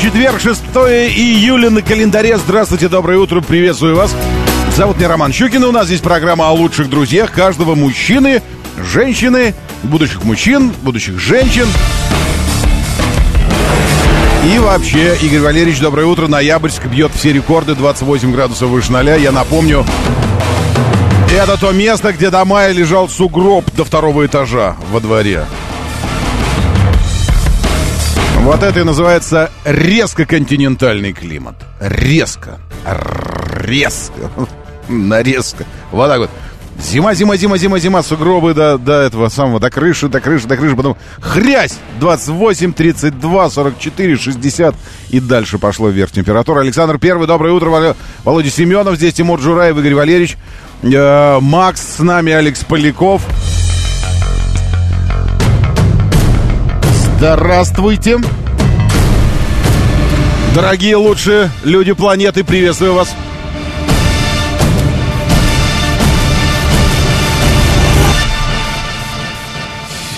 четверг, 6 июля на календаре. Здравствуйте, доброе утро, приветствую вас. Зовут меня Роман Щукин, у нас здесь программа о лучших друзьях каждого мужчины, женщины, будущих мужчин, будущих женщин. И вообще, Игорь Валерьевич, доброе утро. Ноябрьск бьет все рекорды, 28 градусов выше ноля. Я напомню, это то место, где до мая лежал сугроб до второго этажа во дворе. Вот это и называется резко континентальный климат. Резко. Резко. Нарезка. Вот так вот. Зима, зима, зима, зима, зима, сугробы до, до этого самого, до крыши, до крыши, до крыши, потом хрясь, 28, 32, 44, 60 и дальше пошло вверх температура. Александр Первый, доброе утро, Володя Семенов, здесь Тимур Джураев, Игорь Валерьевич, э, Макс с нами, Алекс Поляков. Здравствуйте! Дорогие лучшие люди планеты, приветствую вас!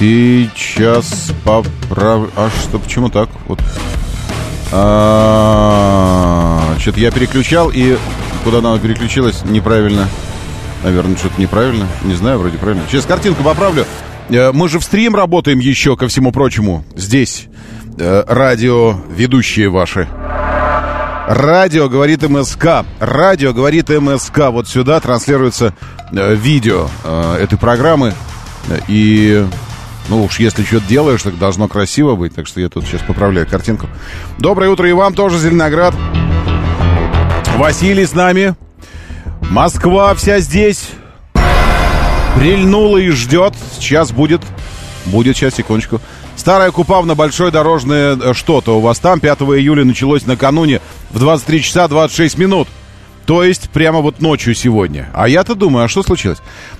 Сейчас поправ... А что, почему так? Вот. А, что-то я переключал, и куда она переключилась, неправильно. Наверное, что-то неправильно. Не знаю, вроде правильно. Сейчас картинку поправлю. Э, мы же в стрим работаем еще, ко всему прочему. Здесь э, радио ведущие ваши. Радио говорит МСК. Радио говорит МСК. Вот сюда транслируется э, видео этой программы. И ну уж если что-то делаешь, так должно красиво быть. Так что я тут сейчас поправляю картинку. Доброе утро и вам тоже, Зеленоград. Василий с нами. Москва вся здесь. Прильнула и ждет. Сейчас будет. Будет, сейчас, секундочку. Старая Купавна, большое дорожное э, что-то у вас там. 5 июля началось накануне в 23 часа 26 минут. То есть прямо вот ночью сегодня. А я-то думаю, а что случилось?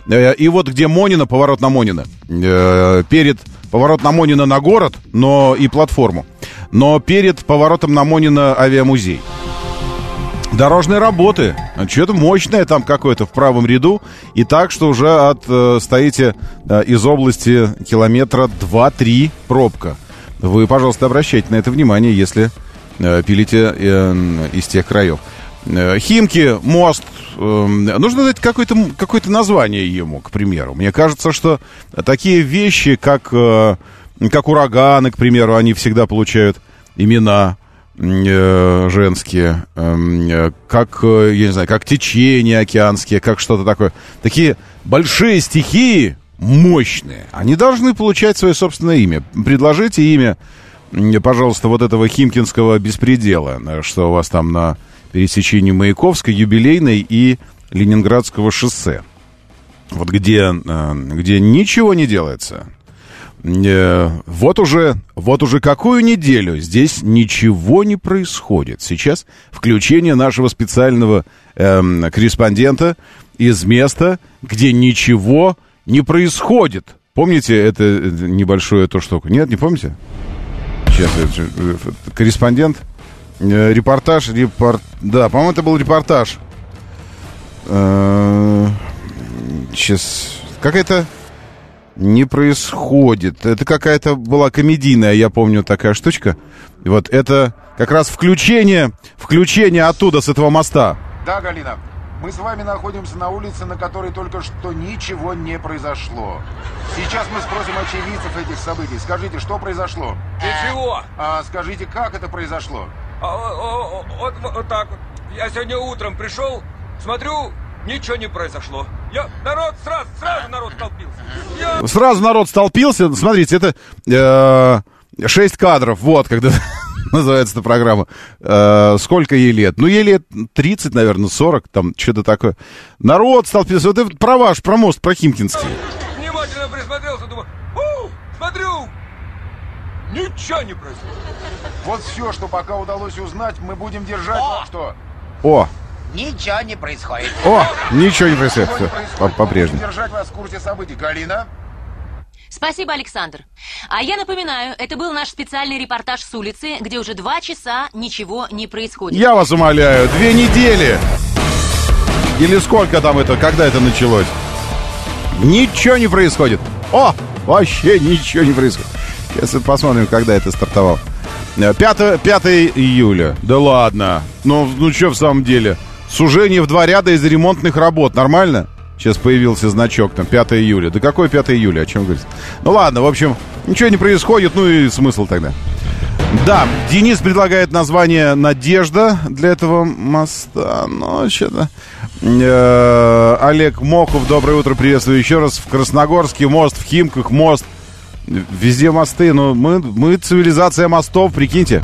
Э, и вот где Монина, поворот на Монина. Э, перед поворот на Монина на город, но и платформу. Но перед поворотом на Монина авиамузей. Дорожные работы. Что-то мощное там какое-то в правом ряду. И так, что уже от, э, стоите э, из области километра 2-3 пробка. Вы, пожалуйста, обращайте на это внимание, если э, пилите э, из тех краев. Э, Химки, мост. Эм, нужно дать какое-то какое название ему, к примеру. Мне кажется, что такие вещи, как, э, как ураганы, к примеру, они всегда получают имена женские, эм, как, я не знаю, как течения океанские, как что-то такое. Такие большие стихии, мощные, они должны получать свое собственное имя. Предложите имя, пожалуйста, вот этого химкинского беспредела, что у вас там на пересечении Маяковской, Юбилейной и Ленинградского шоссе. Вот где, э, где ничего не делается. Э, вот уже, вот уже какую неделю здесь ничего не происходит. Сейчас включение нашего специального э, корреспондента из места, где ничего не происходит. Помните это э, небольшое то штуку? Нет, не помните? Сейчас, корреспондент Э, репортаж, репорт... Да, по-моему, это был репортаж. Э, сейчас... Какая-то... Не происходит. Это какая-то была комедийная, я помню, такая штучка. Вот это как раз включение, включение оттуда, с этого моста. Да, Галина, мы с вами находимся на улице, на которой только что ничего не произошло. Сейчас мы спросим очевидцев этих событий. Скажите, что произошло? Ничего. А скажите, как это произошло? А, вот, вот так вот. Я сегодня утром пришел, смотрю, ничего не произошло. Я, народ сразу, сразу народ столпился. Я... Сразу народ столпился. Смотрите, это э, 6 кадров. Вот, когда называется эта программа. Э, сколько ей лет? Ну, ей лет 30, наверное, 40, там, что-то такое. Народ столпился. Вот это про ваш, про мост, про Химкинский. Внимательно присмотрелся, думаю, у, смотрю, ничего не происходит. Вот все, что пока удалось узнать, мы будем держать О! вам что? О, Ничего не происходит. о, ничего не происходит. По-прежнему. держать вас в курсе событий. Галина? Спасибо, Александр. А я напоминаю, это был наш специальный репортаж с улицы, где уже два часа ничего не происходит. Я вас умоляю, две недели. Или сколько там это, когда это началось? Ничего не происходит. О, вообще ничего не происходит. Сейчас посмотрим, когда это стартовало. Э, 5, 5 июля. Да ладно. Ну, ну что в самом деле? Сужение в два ряда из ремонтных работ. Нормально? Сейчас появился значок там, 5 июля. Да какой 5 июля? О чем говорить? Ну ладно, в общем, ничего не происходит, ну и смысл тогда. Да, Денис предлагает название «Надежда» для этого моста, но что-то... Э, Олег Моков, доброе утро, приветствую еще раз. В Красногорске мост, в Химках мост. Везде мосты, но мы, мы цивилизация мостов, прикиньте.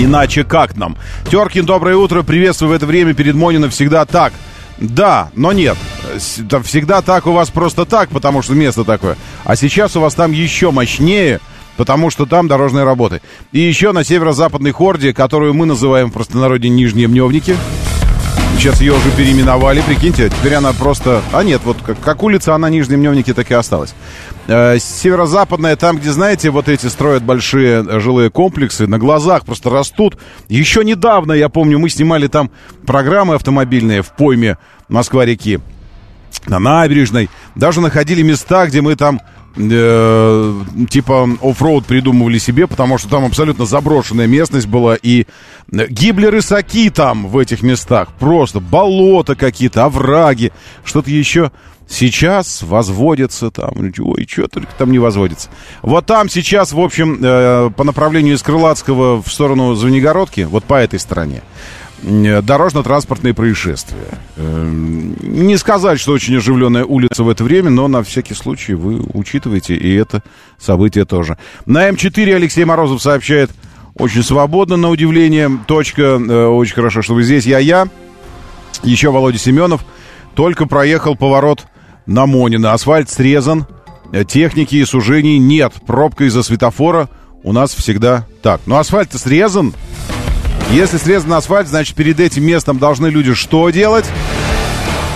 Иначе как нам? Теркин, доброе утро, приветствую в это время перед Монино всегда так. Да, но нет. Всегда так у вас просто так, потому что место такое. А сейчас у вас там еще мощнее, потому что там дорожные работы. И еще на северо-западной хорде, которую мы называем в простонародье Нижние Мневники. Сейчас ее уже переименовали, прикиньте, теперь она просто... А нет, вот как, как улица, она Нижние Мневники так и осталась. Э, северо-западная, там, где, знаете, вот эти строят большие э, жилые комплексы, на глазах просто растут. Еще недавно, я помню, мы снимали там программы автомобильные в пойме Москва-реки на набережной. Даже находили места, где мы там э, типа оффроуд придумывали себе, потому что там абсолютно заброшенная местность была. И э, гибли рысаки там в этих местах. Просто болота какие-то, овраги, что-то еще. Сейчас возводится там, ой, что только там не возводится. Вот там сейчас, в общем, э, по направлению из Крылатского в сторону Звенигородки, вот по этой стороне, э, дорожно-транспортные происшествия. Э, Не сказать, что очень оживленная улица в это время, но на всякий случай вы учитываете и это событие тоже. На М4 Алексей Морозов сообщает очень свободно, на удивление. Точка, очень хорошо, что вы здесь. Я-я. Еще Володя Семенов. Только проехал поворот на Монина. Асфальт срезан. Э, Техники и сужений нет. Пробка из-за светофора у нас всегда так. Но асфальт срезан. Если срезан асфальт, значит, перед этим местом должны люди что делать?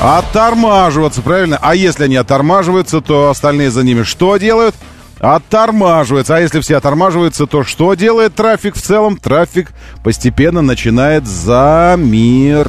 Оттормаживаться, правильно? А если они оттормаживаются, то остальные за ними что делают? Оттормаживаются. А если все оттормаживаются, то что делает трафик в целом? Трафик постепенно начинает замирать.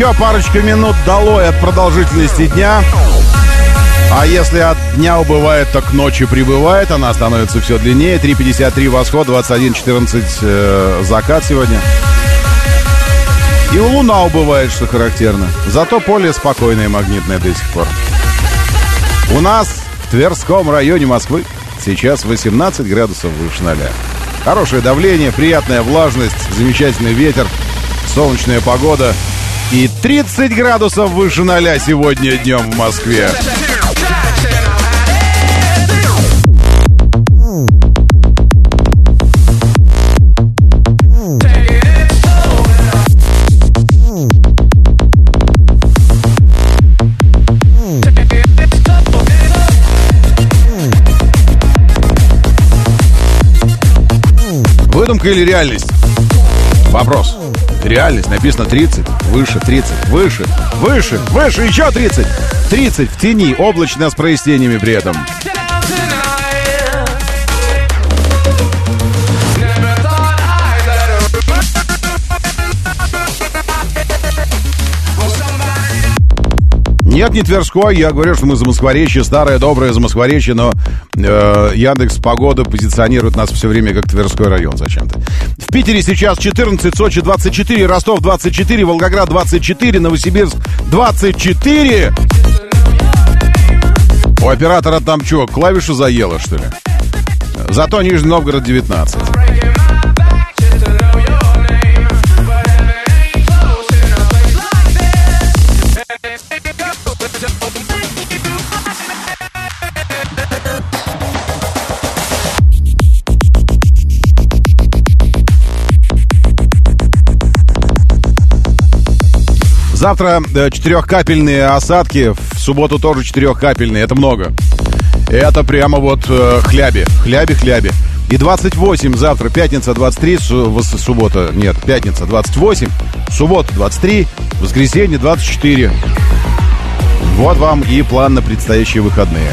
Еще парочка минут долой от продолжительности дня. А если от дня убывает, то к ночи прибывает. Она становится все длиннее. 3.53 восход, 21.14 э, закат сегодня. И у луна убывает, что характерно. Зато поле спокойное и магнитное до сих пор. У нас в Тверском районе Москвы сейчас 18 градусов выше ноля. Хорошее давление, приятная влажность, замечательный ветер, солнечная погода. И 30 градусов выше ноля сегодня днем в Москве. Выдумка или реальность? Вопрос. Реальность. Написано 30. Выше 30. Выше. Выше. Выше. Еще 30. 30 в тени. Облачно с прояснениями при этом. Нет, не Тверской. Я говорю, что мы за Москворечье. Старое, доброе за Москворечье. Но э, Яндекс Погода позиционирует нас все время как Тверской район зачем-то. В Питере сейчас 14, Сочи 24, Ростов 24, Волгоград 24, Новосибирск 24. У оператора там что, клавишу заело, что ли? Зато Нижний Новгород 19. Завтра э, четырехкапельные осадки, в субботу тоже четырехкапельные, это много. Это прямо вот э, хляби, хляби-хляби. И 28 завтра, пятница 23, су- суббота, нет, пятница 28, суббота 23, воскресенье 24. Вот вам и план на предстоящие выходные.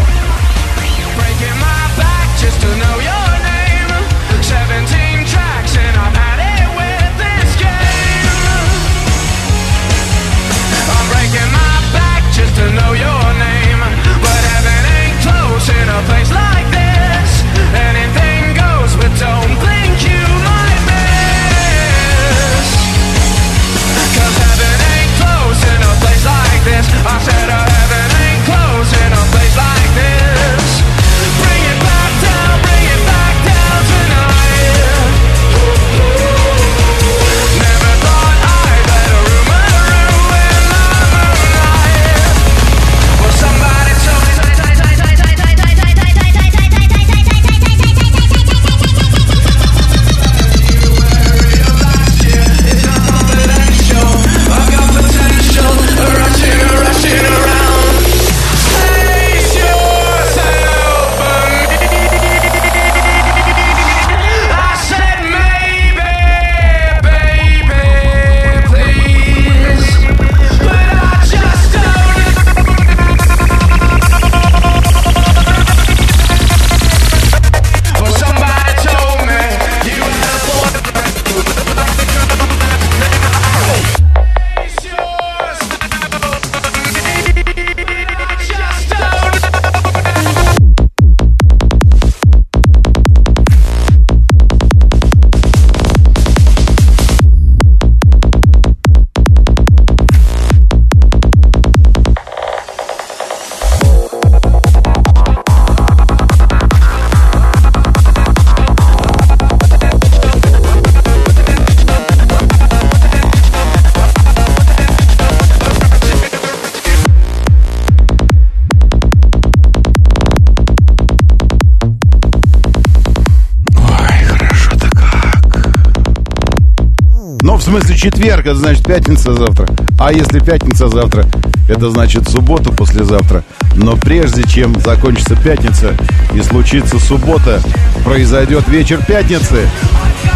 Ну, в смысле, четверг, это значит пятница завтра. А если пятница завтра, это значит суббота послезавтра. Но прежде чем закончится пятница и случится суббота, произойдет вечер пятницы.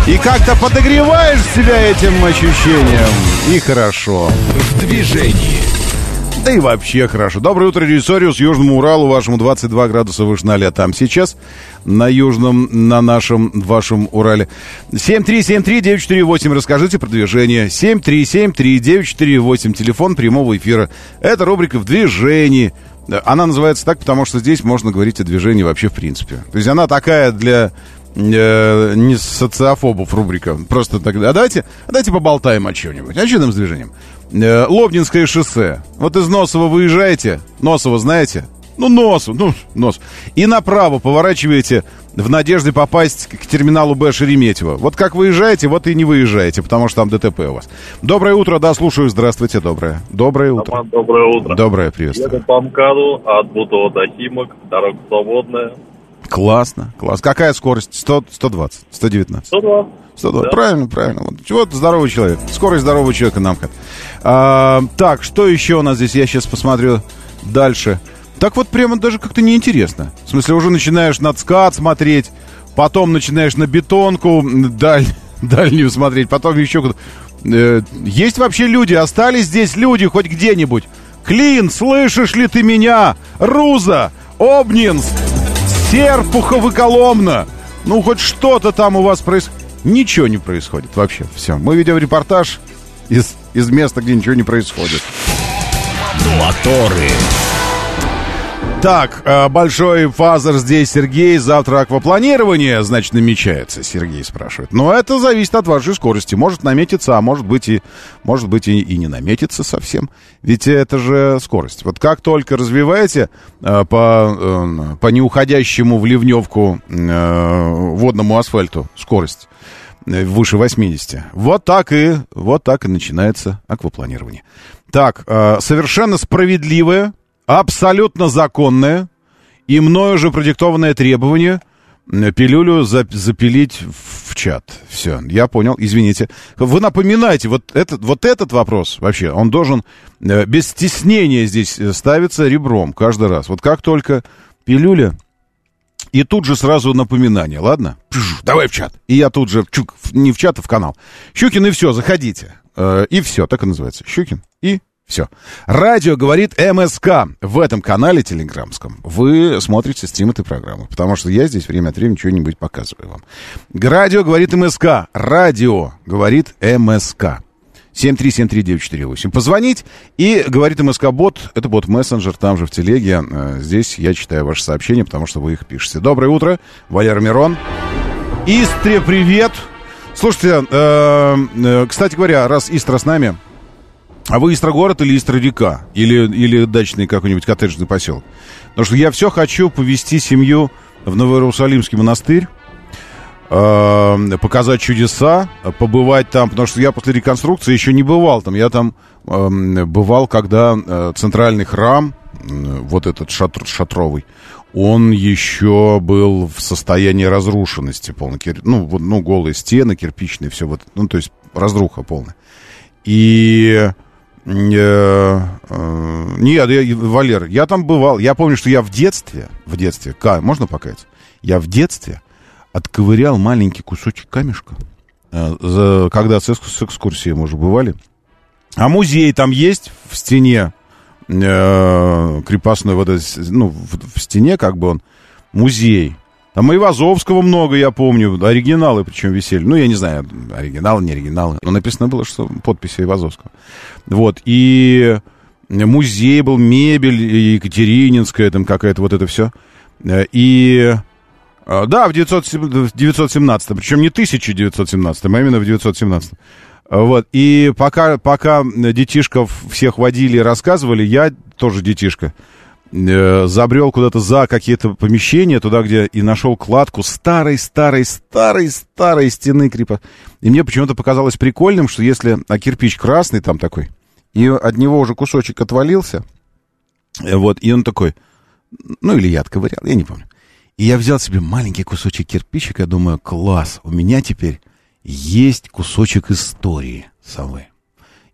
И как-то подогреваешь себя этим ощущением. И хорошо. В движении. Да и вообще хорошо. Доброе утро, Режиссориус, Южному Уралу, вашему 22 градуса выше 0. Там сейчас на Южном, на нашем, вашем Урале. 7373948, расскажите про движение. 7373948, телефон прямого эфира. Это рубрика «В движении». Она называется так, потому что здесь можно говорить о движении вообще в принципе. То есть она такая для э, не социофобов рубрика. Просто тогда. Давайте, а давайте поболтаем о чем-нибудь. О чем с движением? Э, Лобнинское шоссе. Вот из Носова выезжаете. Носово знаете? Ну, Носу, ну, Нос. И направо поворачиваете в надежде попасть к терминалу Б Шереметьево. Вот как выезжаете, вот и не выезжаете, потому что там ДТП у вас. Доброе утро, да, слушаю. Здравствуйте, доброе. Доброе утро. Роман, доброе утро. Доброе, приветствую. Еду по МКАДу от Бутова до Химок, дорога свободная. Классно, класс. Какая скорость? 100, 120, 119. 102. 120. Да. Правильно, правильно. Вот, вот здоровый человек. Скорость здорового человека нам как. А, так, что еще у нас здесь? Я сейчас посмотрю дальше. Так вот прямо даже как-то неинтересно. В смысле, уже начинаешь на ЦКАД смотреть, потом начинаешь на бетонку даль, дальнюю смотреть, потом еще куда Э, Есть вообще люди? Остались здесь люди хоть где-нибудь? Клин, слышишь ли ты меня? Руза, Обнинск, Серпухов и Коломна. Ну, хоть что-то там у вас происходит. Ничего не происходит вообще. Все. Мы ведем репортаж из, из места, где ничего не происходит. Моторы. Так, э, большой фазер здесь, Сергей. Завтра аквапланирование, значит, намечается, Сергей спрашивает. Но это зависит от вашей скорости. Может наметиться, а может быть и, может быть и, и не наметиться совсем. Ведь это же скорость. Вот как только развиваете э, по, э, по неуходящему в ливневку водному асфальту скорость, выше 80. Вот так и, вот так и начинается аквапланирование. Так, совершенно справедливое, абсолютно законное и мною же продиктованное требование э, пилюлю за- запилить в чат. Все, я понял, извините. Вы напоминаете, вот этот, вот этот вопрос вообще, он должен э, без стеснения здесь э, ставиться ребром каждый раз. Вот как только пилюля, и тут же сразу напоминание, ладно? Пш, давай в чат. И я тут же, чук, не в чат, а в канал. Щукин и все, заходите. Э, и все, так и называется. Щукин и все. Радио говорит МСК. В этом канале телеграммском вы смотрите стримы этой программы. Потому что я здесь время от времени что-нибудь показываю вам. Радио говорит МСК. Радио говорит МСК. 7373948. Позвонить и говорит МСК-бот. Это бот-мессенджер, там же в телеге. Э, Здесь я читаю ваши сообщения, потому что вы их пишете. Доброе утро, Валера Мирон. Истре, привет. Слушайте, э, э, кстати говоря, раз Истра с нами, а вы Истра город или Истра река? Или, или дачный какой-нибудь коттеджный поселок? Потому что я все хочу повести семью в Новоиерусалимский монастырь, э, показать чудеса, побывать там, потому что я после реконструкции еще не бывал там. Я там э, бывал, когда э, центральный храм, э, вот этот шатр, шатровый, он еще был в состоянии разрушенности полной. Ну, ну, голые стены, кирпичные, все вот, ну, то есть разруха полная. И... э, э, нет, я- Валер, я там бывал. Я помню, что я в детстве, в детстве, ка, можно покаяться? Я в детстве отковырял маленький кусочек камешка, э, когда с, с экскурсией мы бывали. А музей там есть в стене, крепостной, вот ну, в стене как бы он, музей. Там и Вазовского много, я помню, оригиналы причем висели. Ну, я не знаю, оригиналы, не оригиналы. Но написано было, что подписи Вазовского. Вот, и музей был, мебель Екатерининская, там какая-то вот это все. И а, Да, в 907 917, причем не 1917, а именно в 917. А, Вот, и пока, пока детишков всех водили и рассказывали, я тоже детишка, э, забрел куда-то за какие-то помещения, туда, где и нашел кладку старой-старой-старой-старой стены крепа. И мне почему-то показалось прикольным, что если, а кирпич красный там такой, и от него уже кусочек отвалился, э, вот, и он такой, ну, или я отковырял, я не помню. И я взял себе маленький кусочек кирпичика, думаю, класс, у меня теперь есть кусочек истории совы.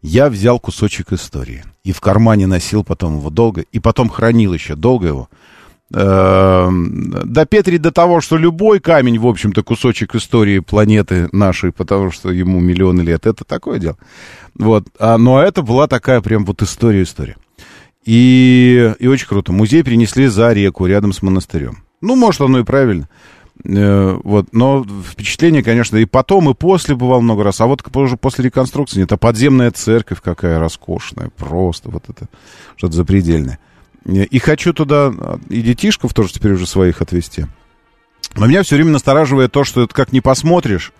Я взял кусочек истории и в кармане носил потом его долго, и потом хранил еще долго его. Эм, До Петри до того, что любой камень, в общем-то, кусочек истории планеты нашей, потому что ему миллионы лет, это такое дело. Вот. А, но это была такая прям вот история-история. И, и очень круто. Музей перенесли за реку, рядом с монастырем. Ну, может, оно и правильно. Э, вот, но впечатление, конечно, и потом, и после бывал много раз. А вот уже после реконструкции, это подземная церковь какая роскошная, просто вот это что-то запредельное. Э, И хочу туда а, и детишков тоже теперь уже своих отвезти. Но меня все время настораживает то, что это как не посмотришь,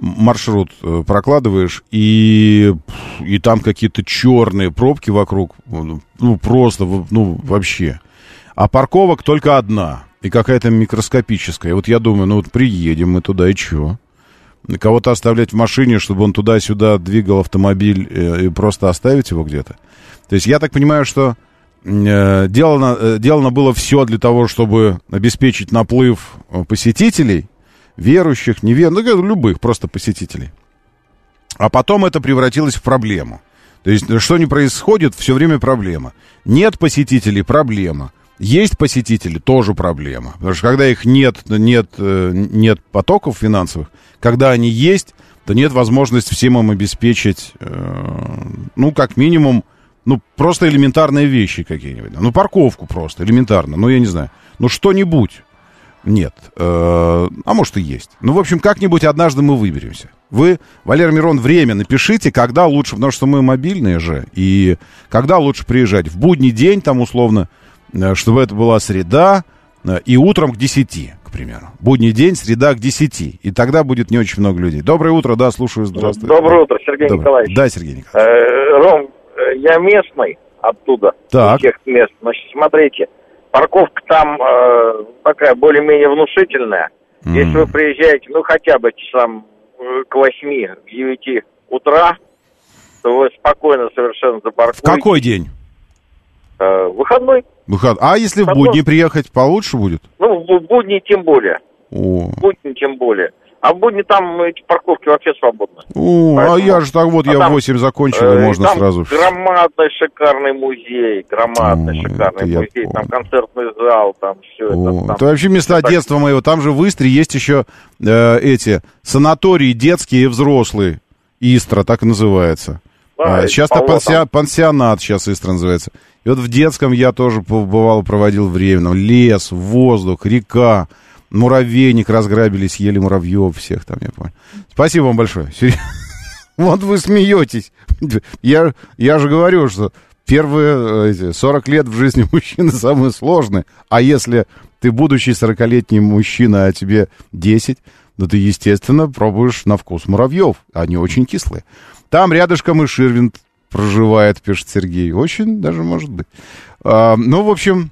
маршрут э, прокладываешь, и, и там какие-то черные пробки вокруг, ну, просто, в- ну, вообще. А парковок только одна, и какая-то микроскопическая. Вот я думаю, ну вот приедем мы туда, и чё? Кого-то оставлять в машине, чтобы он туда-сюда двигал автомобиль, э, и просто оставить его где-то? То есть я так понимаю, что э, делано, э, делано было все для того, чтобы обеспечить наплыв посетителей, верующих, неверных, ну, любых просто посетителей. А потом это превратилось в проблему. То есть, что не происходит, все время проблема. Нет посетителей, проблема. Есть посетители, тоже проблема. Потому что когда их нет, нет, э, нет потоков финансовых, когда они есть, то нет возможности всем им обеспечить, э, ну, как минимум, ну, просто элементарные вещи какие-нибудь. Ну, парковку просто, элементарно. Ну, я не знаю. Ну, что-нибудь. Нет. Э, а может и есть. Ну, в общем, как-нибудь однажды мы выберемся. Вы, Валерий Мирон, время напишите, когда лучше, потому что мы мобильные же, и когда лучше приезжать. В будний день, там, условно, чтобы это была среда э, и утром к 10, к примеру. Будний день, среда к 10. И тогда будет не очень много людей. Доброе утро, да, слушаю, здравствуйте. Доброе утро, Сергей Доброе. Николаевич. Да, Сергей Николаевич. Э, Ром, э, я местный оттуда, Так. тех мест. Значит, смотрите, парковка там э, такая более-менее внушительная. Если вы приезжаете, ну, хотя бы часам э, к 8, к 9 утра, то вы спокойно совершенно В запаркуете. какой день? Э, выходной. Выход- А если в Потом- будни приехать, получше будет? Ну, в будни тем более. О, В будни тем более. А в будни там эти парковки вообще свободны. О, а Поэтому- я же так вот, А я в там, 8 закончил, и Э, можно там сразу... громадный шикарный музей, громадный это шикарный музей, там помню. концертный зал, там все О, это. Там. это вообще места Так. детства моего. Там же в Истре есть еще э, эти санатории детские и взрослые. Истра, так и называется. Да, А, и сейчас-то полно пансиа- там. пансионат сейчас Истра называется. И вот в детском я тоже побывал, проводил время. Там лес, воздух, река, муравейник разграбили, съели муравьев всех там, я понял. Спасибо вам большое. Вот вы смеетесь. Я, я же говорю, что первые э, эти, 40 лет в жизни мужчины самые сложные. А если ты будущий 40-летний мужчина, а тебе 10, то ты, естественно, пробуешь на вкус муравьев. Они очень кислые. Там рядышком и Ширвин проживает, пишет Сергей. Очень даже может быть. А, ну, в общем,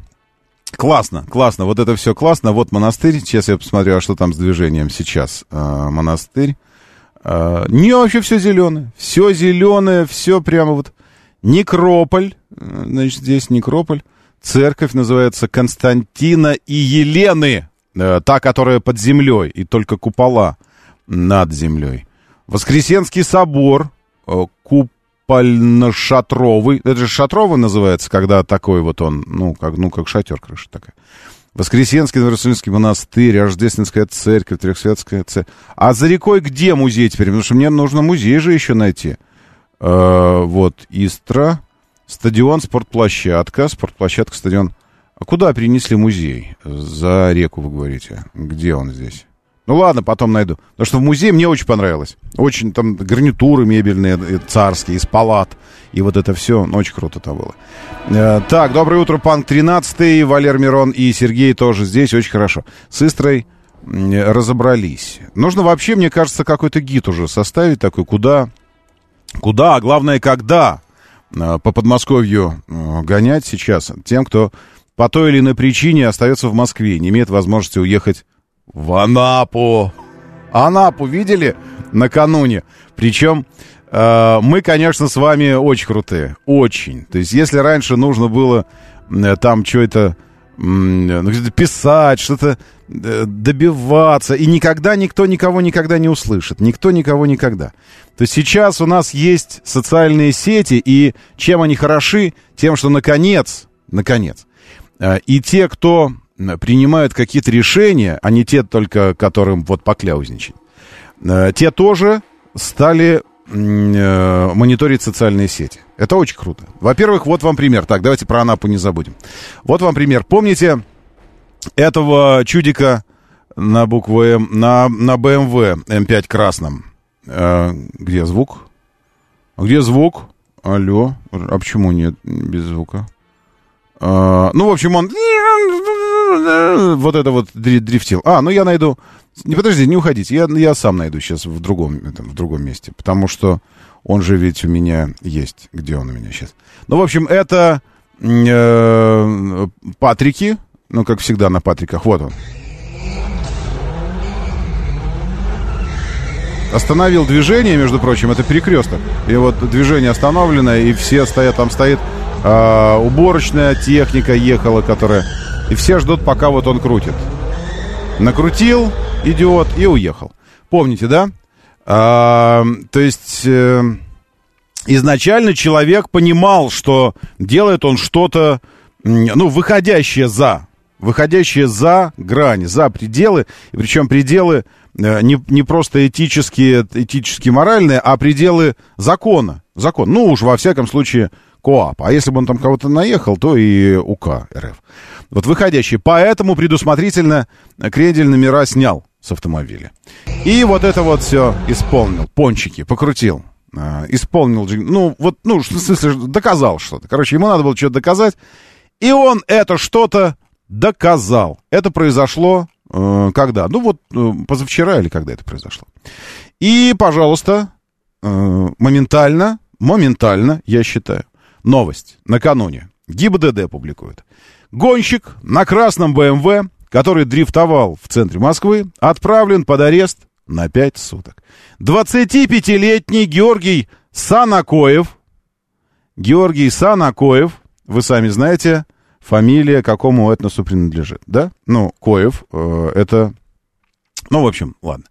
классно, классно. Вот это все классно. Вот монастырь. Сейчас я посмотрю, а что там с движением сейчас. А, монастырь. А, не, вообще все зеленое. Все зеленое, все прямо вот. Некрополь. Значит, здесь Некрополь. Церковь называется Константина и Елены. э, Та, которая под землей. И только купола над землей. Воскресенский собор. э, Купольно-шатровый. Это же шатровый называется, когда такой вот он, ну, как, ну, как шатер крыша такая. Воскресенский Иерусалимский монастырь, Рождественская церковь, Трехсветская церковь. А за рекой где музей теперь? Потому что мне нужно музей же еще найти. Э, вот, Истра, стадион, спортплощадка, спортплощадка, стадион. А куда перенесли музей? За реку, вы говорите. Где он здесь? Ну ладно, потом найду. Потому что в музее мне очень понравилось. Очень там гарнитуры мебельные, э, царские, из палат. И вот это все, ну, очень круто там было. Э, так, доброе утро, Панк 13 Валер Мирон и Сергей тоже здесь, очень хорошо. С Истрой разобрались. Нужно вообще, мне кажется, какой-то гид уже составить такой, куда, куда, а главное, когда э, по Подмосковью э, гонять сейчас тем, кто по той или иной причине остается в Москве, не имеет возможности уехать в Анапу. Анапу видели накануне? Причем э, мы, конечно, с вами очень крутые. Очень. То есть, если раньше нужно было э, там что-то ну, писать, что-то э, добиваться, и никогда никто никого никогда не услышит. Никто никого никогда. То есть сейчас у нас есть социальные сети, и чем они хороши? Тем, что наконец, наконец, э, и те, кто принимают какие-то решения, а не те только, которым вот покляузничать, э, те тоже стали э, мониторить социальные сети. Это очень круто. Во-первых, вот вам пример. Так, давайте про Анапу не забудем. Вот вам пример. Помните этого чудика на букву М, на, на BMW М5 красном? Э, где звук? Где звук? Алло. А почему нет без звука? А, ну, в общем, он вот это вот дри- дрифтил. А, ну я найду. Не подожди, не уходите. Я, я сам найду сейчас в другом, этом, в другом месте. Потому что он же ведь у меня есть. Где он у меня сейчас? Ну, в общем, это э, Патрики. Ну, как всегда на Патриках. Вот он. Остановил движение, между прочим, это перекресток. И вот движение остановлено, и все стоят, там стоит а, уборочная техника ехала, которая... И все ждут, пока вот он крутит. Накрутил, идиот, и уехал. Помните, да? А, то есть... э, изначально человек понимал, что делает он что-то, ну, выходящее за, выходящее за грани, за пределы, причем пределы э, не, не просто этические, этические, моральные, а пределы закона. Закон. Ну уж во всяком случае КОАП. А если бы он там кого-то наехал, то и УК РФ. Вот выходящие. Поэтому предусмотрительно крендель номера снял с автомобиля. И вот это вот все исполнил. Пончики покрутил. А, исполнил, ну, вот, ну, в смысле, доказал что-то. Короче, ему надо было что-то доказать. И он это что-то доказал. Это произошло э, когда? Ну вот э, позавчера или когда это произошло. И, пожалуйста, э, моментально, моментально, я считаю, новость накануне. ГИБДД публикует. Гонщик на красном БМВ, который дрифтовал в центре Москвы, отправлен под арест на 5 суток. 25-летний Георгий Санакоев, Георгий Санакоев, вы сами знаете, фамилия какому этносу принадлежит, да? Ну, Коев, э, это... Ну, в общем, ладно.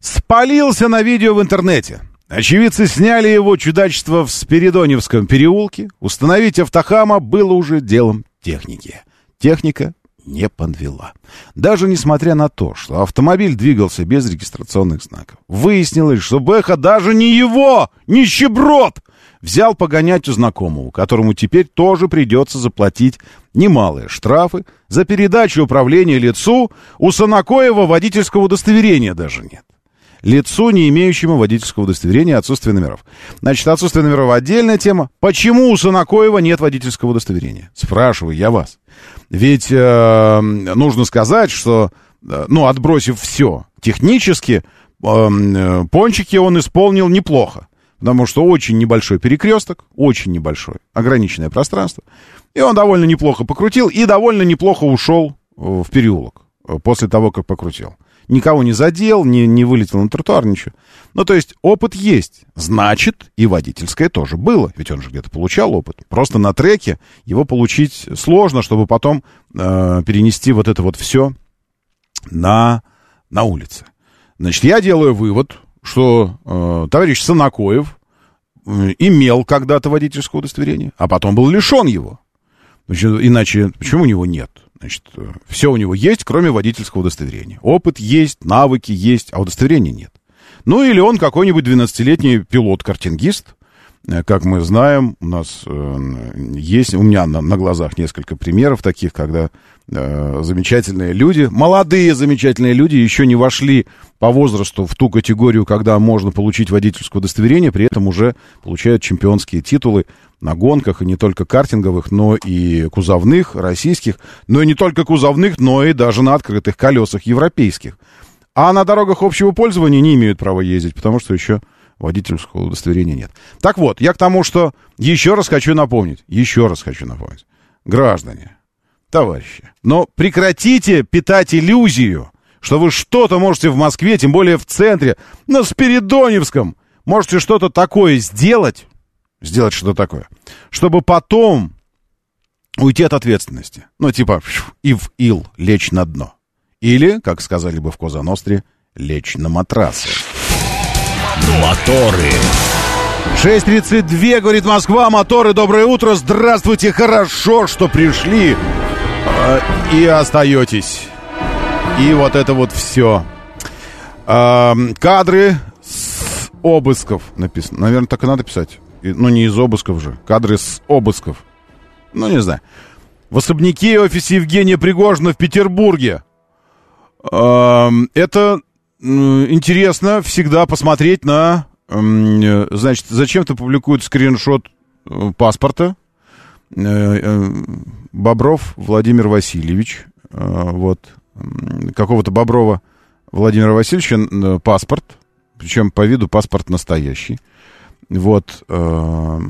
Спалился на видео в интернете. Очевидцы сняли его чудачество в Спиридоневском переулке. Установить автохама было уже делом техники. Техника не подвела. Даже несмотря на то, что автомобиль двигался без регистрационных знаков. Выяснилось, что Бэха даже не его, нищеброд, взял погонять у знакомого, которому теперь тоже придется заплатить немалые штрафы за передачу управления лицу, у Санакоева водительского удостоверения даже нет. Лицу, не имеющему водительского удостоверения, отсутствие номеров. Значит, отсутствие номеров отдельная тема. Почему у Санакоева нет водительского удостоверения? Спрашиваю я вас. Ведь э, нужно сказать, что, э, ну, отбросив все, технически э, э, пончики он исполнил неплохо. Потому что очень небольшой перекресток, очень небольшой, ограниченное пространство. И он довольно неплохо покрутил и довольно неплохо ушел э, в переулок э, после того, как покрутил. Никого не задел, не, не вылетел на тротуар, ничего. Ну, то есть опыт есть. Значит, и водительское тоже было. Ведь он же где-то получал опыт. Просто на треке его получить сложно, чтобы потом э, перенести вот это вот все на, на улице. Значит, я делаю вывод, что э, товарищ Санакоев э, имел когда-то водительское удостоверение, а потом был лишен его. Значит, иначе почему у него нет? Значит, э, все у него есть, кроме водительского удостоверения. Опыт есть, навыки есть, а удостоверения нет. Ну или он какой-нибудь 12-летний пилот-картингист, как мы знаем, у нас э, есть, у меня на, на глазах несколько примеров таких, когда э, замечательные люди, молодые замечательные люди еще не вошли по возрасту в ту категорию, когда можно получить водительское удостоверение, при этом уже получают чемпионские титулы на гонках, и не только картинговых, но и кузовных, российских, но и не только кузовных, но и даже на открытых колесах европейских. А на дорогах общего пользования не имеют права ездить, потому что еще водительского удостоверения нет. Так вот, я к тому, что еще раз хочу напомнить, еще раз хочу напомнить, граждане, товарищи, но прекратите питать иллюзию, что вы что-то можете в Москве, тем более в центре, на Спиридоневском, можете что-то такое сделать, сделать что-то такое, чтобы потом уйти от ответственности. Ну, типа, и в ил лечь на дно. Или, как сказали бы в Козаностре, лечь на матрасы. Моторы. 6.32, говорит Москва, моторы, доброе утро, здравствуйте, хорошо, что пришли э, и остаетесь. И вот это вот все. Э, кадры с обысков написано. Наверное, так и надо писать. Ну, не из обысков же. Кадры с обысков. Ну, не знаю. В особняке офисе Евгения Пригожина в Петербурге. Э, это интересно всегда посмотреть на... Значит, зачем-то публикуют скриншот э, паспорта. Э, э, Бобров Владимир Васильевич. Вот. Какого-то Боброва Владимира Васильевича паспорт. Причем по виду паспорт настоящий. Вот. А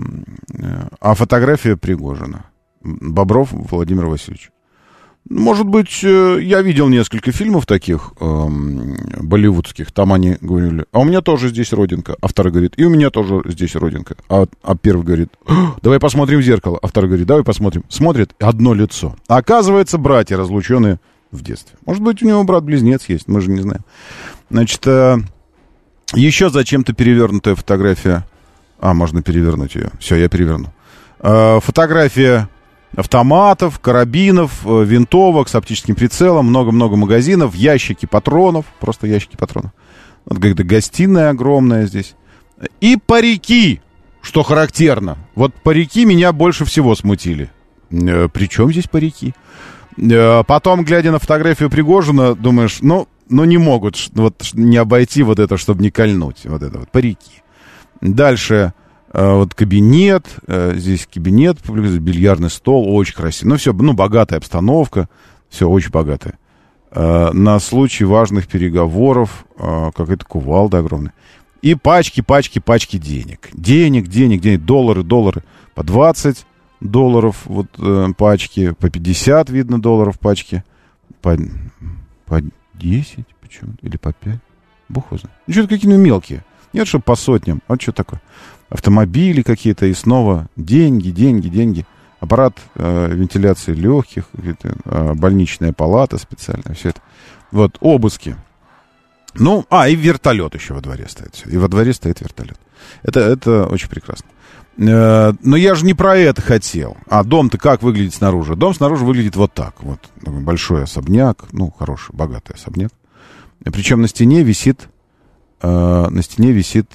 фотография Пригожина. Бобров Владимир Васильевич. Может быть, э, я видел несколько фильмов таких эм, болливудских, там они говорили, а у меня тоже здесь родинка, а второй говорит, и у меня тоже здесь родинка, а, а первый говорит, давай посмотрим в зеркало, а второй говорит, давай посмотрим, смотрит одно лицо, а оказывается братья, разлученные в детстве. Может быть, у него брат-близнец есть, мы же не знаем. Значит, э, еще зачем-то перевернутая фотография, а, можно перевернуть ее, все, я переверну. Э, фотография автоматов, карабинов, э, винтовок с оптическим прицелом, много-много магазинов, ящики патронов, просто ящики патронов. Вот как-то гостиная огромная здесь. И парики, что характерно. Вот парики меня больше всего смутили. Э, Причем здесь парики? Э, потом, глядя на фотографию Пригожина, думаешь, ну, ну не могут вот не обойти вот это, чтобы не кольнуть. Вот это вот, парики. Дальше вот кабинет, э, здесь кабинет, бильярдный стол, очень красиво. Ну, все, ну, богатая обстановка, все очень богатое. Э, на случай важных переговоров какая-то кувалда огромная. И пачки, пачки, пачки денег. Денег, денег, денег, доллары, доллары. По 20 долларов вот пачки, по 50, видно, долларов пачки. По, по 10 почему Или по 5? Бог его знает. Ну, что-то какие-то мелкие. Нет, что по сотням. А что такое? автомобили какие-то, и снова деньги, деньги, деньги. Аппарат э, вентиляции легких, э, больничная палата специальная, все это. Вот, обыски. Ну, а, и вертолет еще во дворе стоит. И во дворе стоит вертолет. Это, это очень прекрасно. Э, но я же не про это хотел. А дом-то как выглядит снаружи? Дом снаружи выглядит вот так. Вот большой особняк, ну, хороший, богатый особняк. Причем на стене висит, э, на стене висит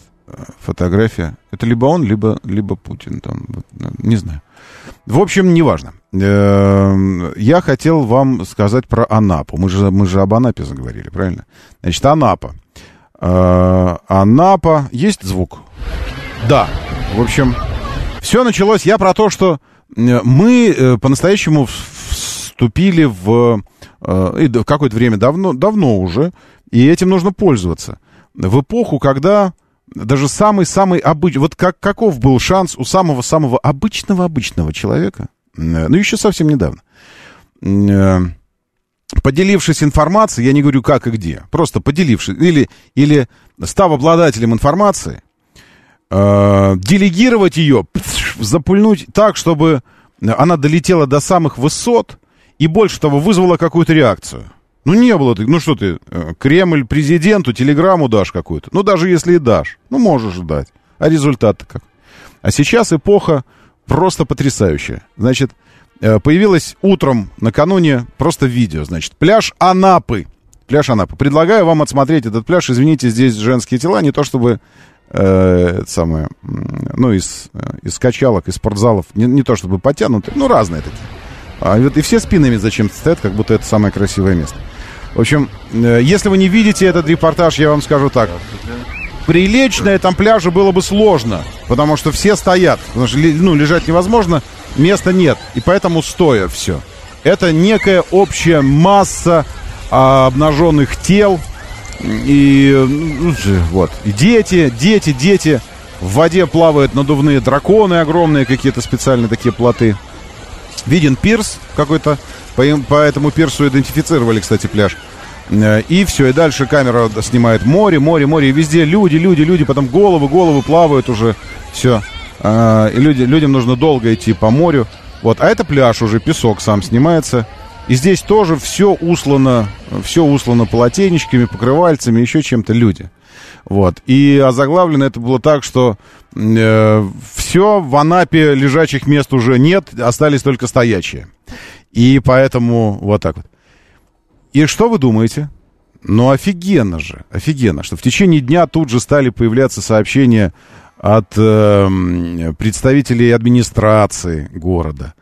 фотография. Это либо он, либо, либо Путин. Там, не знаю. В общем, неважно. Эм, я хотел вам сказать про Анапу. Мы же, мы же об Анапе заговорили, правильно? Значит, Анапа. Э, Анапа. Есть звук? Да. В общем, все началось. Я про то, что э, мы э, по-настоящему вступили в, в какое-то время давно, давно уже, и этим нужно пользоваться. В эпоху, когда даже самый-самый обычный... Вот как, каков был шанс у самого-самого обычного-обычного человека, э, ну, еще совсем недавно, э, поделившись информацией, я не говорю как и где, просто поделившись, или, или став обладателем информации, э, делегировать ее, запульнуть так, чтобы она долетела до самых высот и больше того вызвала какую-то реакцию. Ну, не было ты. Ну, что ты, э, Кремль президенту телеграмму дашь какую-то? Ну, даже если и дашь. Ну, можешь дать. А результат-то как? А сейчас эпоха просто потрясающая. Значит, э, появилось утром, накануне, просто видео. Значит, пляж Анапы. Пляж Анапы. Предлагаю вам отсмотреть этот пляж. Извините, здесь женские тела. Не то чтобы э, самое, ну, из, э, из качалок, из спортзалов. Не, не то чтобы потянуты, ну, разные такие. А вот и все спинами зачем-то стоят, как будто это самое красивое место. В общем, э, если вы не видите этот репортаж, я вам скажу так. Прилечь на этом пляже было бы сложно, потому что все стоят. Потому что ну, лежать невозможно, места нет. И поэтому стоя все. Это некая общая масса а, обнаженных тел. И ну, вот. И дети, дети, дети. В воде плавают надувные драконы огромные, какие-то специальные такие плоты. Виден пирс какой-то по, по этому пирсу идентифицировали, кстати, пляж. Э, и все, и дальше камера снимает море, море, море, и везде люди, люди, люди, потом головы, головы плавают уже, все. А, и люди, людям нужно долго идти по морю. Вот, а это пляж уже, песок сам снимается. И здесь тоже все услано, все услано полотенечками, покрывальцами, еще чем-то люди. Вот. И озаглавлено это было так, что э, все, в Анапе лежачих мест уже нет, остались только стоячие. И поэтому вот так вот. И что вы думаете? Ну, офигенно же, офигенно, что в течение дня тут же стали появляться сообщения от э, представителей администрации города,